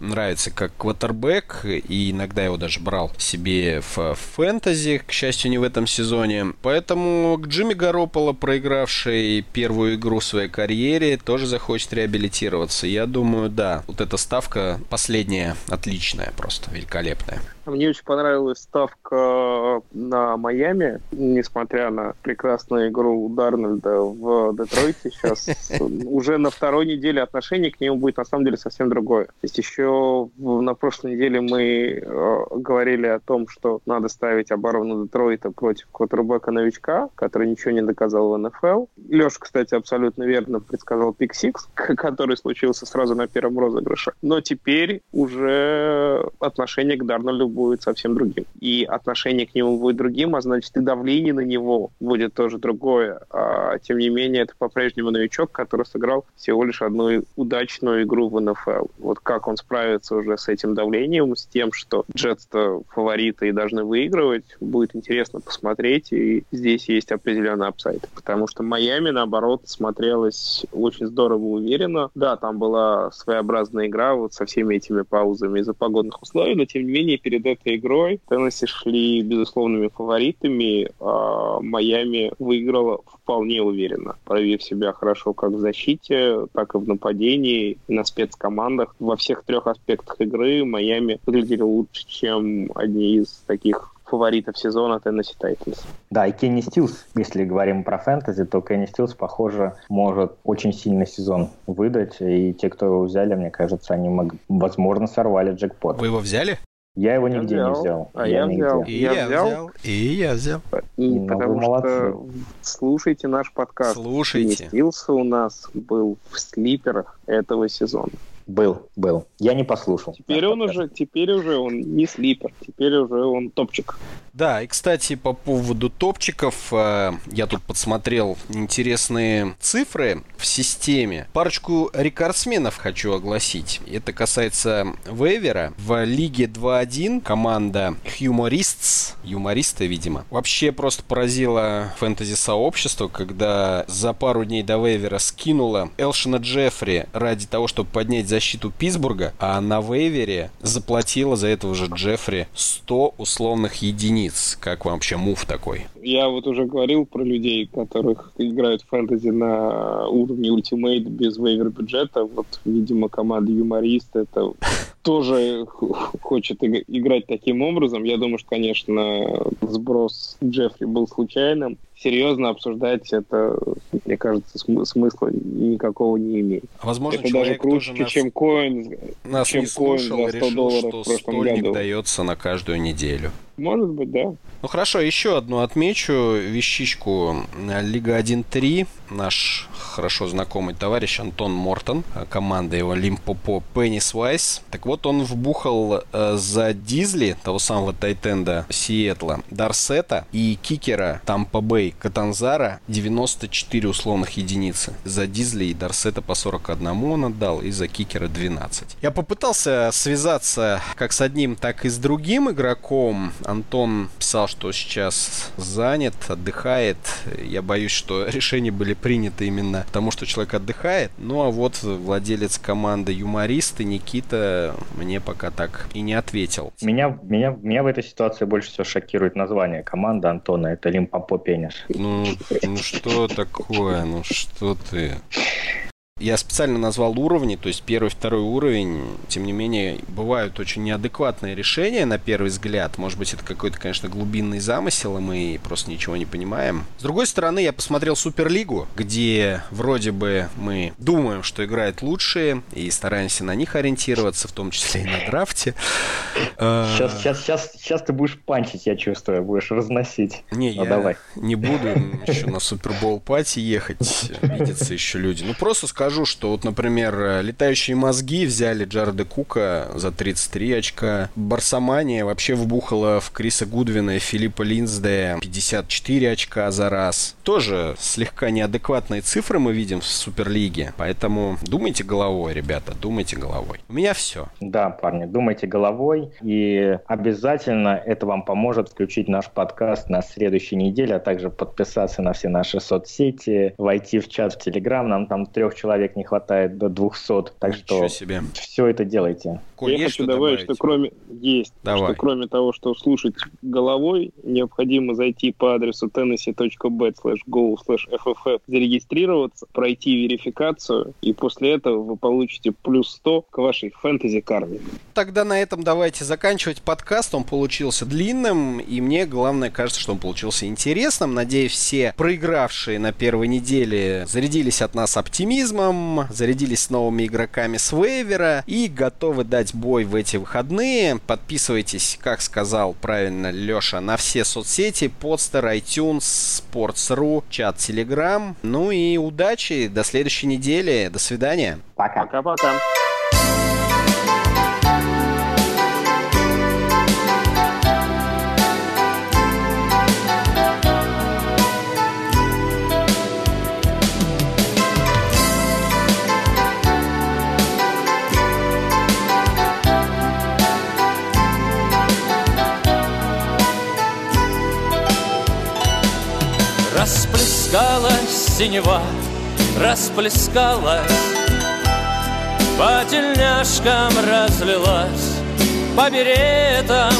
нравится как квотербек, и иногда его даже брал себе в фэнтези, к счастью, не в этом сезоне. Поэтому к Джимми Гарополо, проигравший первую игру в своей карьере, тоже захочет реабилитироваться. Я думаю, да, вот эта ставка последняя отличная, просто великолепная. Мне очень понравилась ставка на Майами, несмотря на прекрасную игру Дарнольда в Детройте. Сейчас уже на второй неделе отношение к нему будет на самом деле совсем другое. То есть еще на прошлой неделе мы э, говорили о том, что надо ставить оборону Детройта против квотербека-новичка, который ничего не доказал в НФЛ. Леша, кстати, абсолютно верно предсказал пик-сикс, который случился сразу на первом розыгрыше. Но теперь уже отношение к Дарнольду будет совсем другим. И отношение к нему будет другим, а значит и давление на него будет тоже другое. А, тем не менее, это по-прежнему новичок, который сыграл всего лишь одну удачную игру в НФЛ. Вот как он справится уже с этим давлением, с тем, что Джетс-то фавориты и должны выигрывать, будет интересно посмотреть. И здесь есть определенный upside. Потому что Майами, наоборот, смотрелась очень здорово уверенно. Да, там была своеобразная игра вот со всеми этими паузами из-за погодных условий, но тем не менее перед этой игрой Теннесси шли безусловными фаворитами, а Майами выиграла вполне уверенно, проявив себя хорошо как в защите, так и в нападении, и на спецкомандах. Во всех трех аспектах игры Майами выглядели лучше, чем одни из таких фаворитов сезона Теннесси Тайтанс. Да, и Кенни Стилс, если говорим про фэнтези, то Кенни Стилс, похоже, может очень сильный сезон выдать, и те, кто его взяли, мне кажется, они, возможно, сорвали джекпот. Вы его взяли? Я его нигде взял. не взял. А я, я взял. И я, взял. взял. И я взял. И ну, потому что слушайте наш подкаст. Слушайте. Стилса у нас был в слиперах этого сезона. Был, был. Я не послушал. Теперь он уже, теперь уже он не слипер, теперь уже он топчик. Да, и, кстати, по поводу топчиков, э, я тут подсмотрел интересные цифры в системе. Парочку рекордсменов хочу огласить. Это касается Вейвера. В Лиге 2-1 команда Humorists, юмористы, видимо, вообще просто поразила фэнтези-сообщество, когда за пару дней до Вейвера скинула Элшина Джеффри ради того, чтобы поднять защиту Питтсбурга, а на Вейвере заплатила за этого же Джеффри 100 условных единиц. Как вам вообще мув такой? Я вот уже говорил про людей, которых играют фэнтези на уровне ультимейт без вейвер бюджета. Вот, видимо, команда юморист это тоже хочет играть таким образом. Я думаю, что, конечно, сброс Джеффри был случайным серьезно обсуждать это, мне кажется, см- смысла никакого не имеет. А возможно, это даже круче, нас, чем коин, нас чем не коин за 100 решил, долларов что в прошлом году. дается на каждую неделю. Может быть, да. Ну хорошо, еще одну отмечу вещичку. Лига 1-3. Наш хорошо знакомый товарищ Антон Мортон, команда его Лимпопо Пеннис Вайс. Так вот, он вбухал э, за Дизли, того самого Тайтенда Сиэтла, Дарсета и кикера Тампа Бэй Катанзара 94 условных единицы. За Дизли и Дарсета по 41 он отдал, и за кикера 12. Я попытался связаться как с одним, так и с другим игроком. Антон писал, что сейчас занят, отдыхает. Я боюсь, что решения были приняты именно потому, что человек отдыхает. Ну а вот владелец команды юмористы Никита мне пока так и не ответил. Меня, меня, меня в этой ситуации больше всего шокирует название команды Антона. Это Лимпопо Пенис. Ну, ну что такое? Ну что ты? Я специально назвал уровни, то есть первый, второй уровень. Тем не менее, бывают очень неадекватные решения на первый взгляд. Может быть, это какой-то, конечно, глубинный замысел, и мы просто ничего не понимаем. С другой стороны, я посмотрел Суперлигу, где вроде бы мы думаем, что играют лучшие, и стараемся на них ориентироваться, в том числе и на драфте. Сейчас, сейчас, сейчас, сейчас ты будешь панчить, я чувствую, будешь разносить. Не, ну, я давай. не буду еще на Супербол пати ехать, видятся еще люди. Ну, просто скажу, что вот, например, летающие мозги взяли Джареда Кука за 33 очка. Барсамания вообще вбухала в Криса Гудвина и Филиппа Линсде 54 очка за раз. Тоже слегка неадекватные цифры мы видим в Суперлиге, поэтому думайте головой, ребята, думайте головой. У меня все. Да, парни, думайте головой, и обязательно это вам поможет включить наш подкаст на следующей неделе, а также подписаться на все наши соцсети, войти в чат в Телеграм, нам там трех человек не хватает до 200, так что себе. все это делайте. Коль, Я хочу добавить, что кроме есть, Давай. что кроме того, что слушать головой, необходимо зайти по адресу tennessee.bet slash go slash fff, зарегистрироваться, пройти верификацию, и после этого вы получите плюс 100 к вашей фэнтези-карме. Тогда на этом давайте заканчивать подкаст. Он получился длинным, и мне главное кажется, что он получился интересным. Надеюсь, все проигравшие на первой неделе зарядились от нас оптимизмом, зарядились новыми игроками с вейвера и готовы дать бой в эти выходные. Подписывайтесь, как сказал правильно Леша, на все соцсети, подстер, iTunes, Sports.ru, чат Telegram. Ну и удачи, до следующей недели, до свидания. Пока. Пока-пока. Синева, расплескалась. По тельняшкам разлилась, по беретам.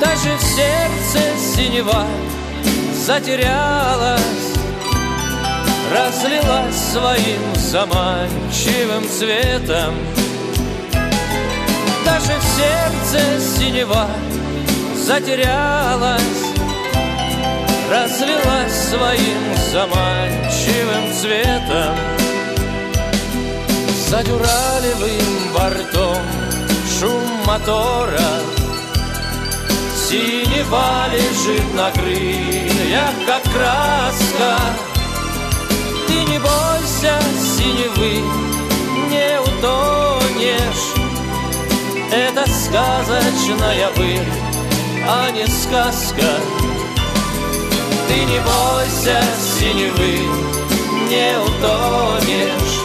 Даже в сердце синева затерялась Разлилась своим заманчивым цветом. Даже в сердце синева затерялась Разлилась своим заманчивым цветом. За дюралевым бортом шум мотора. Синева лежит на крыльях, как краска. Ты не бойся синевы, не утонешь. Это сказочная быль, а не сказка ты не бойся синевы, не утонешь.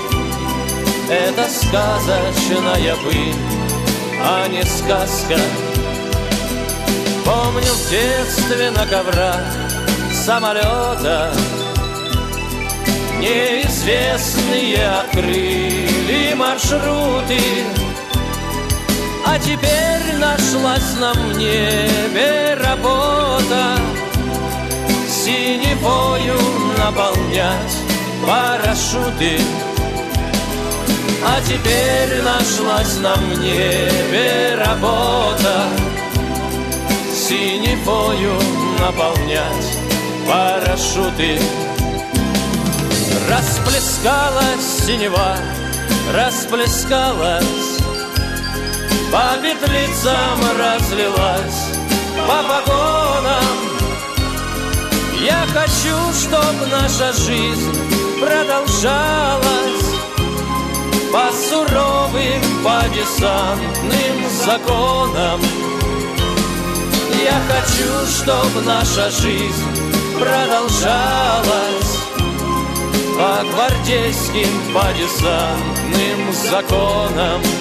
Это сказочная быль, а не сказка. Помню в детстве на коврах самолета Неизвестные открыли маршруты А теперь нашлась на небе работа синевою наполнять парашюты. А теперь нашлась на небе работа Синевою наполнять парашюты Расплескалась синева, расплескалась По петлицам разлилась, по погонам я хочу, чтоб наша жизнь продолжалась По суровым, по десантным законам. Я хочу, чтоб наша жизнь продолжалась По гвардейским, по десантным законам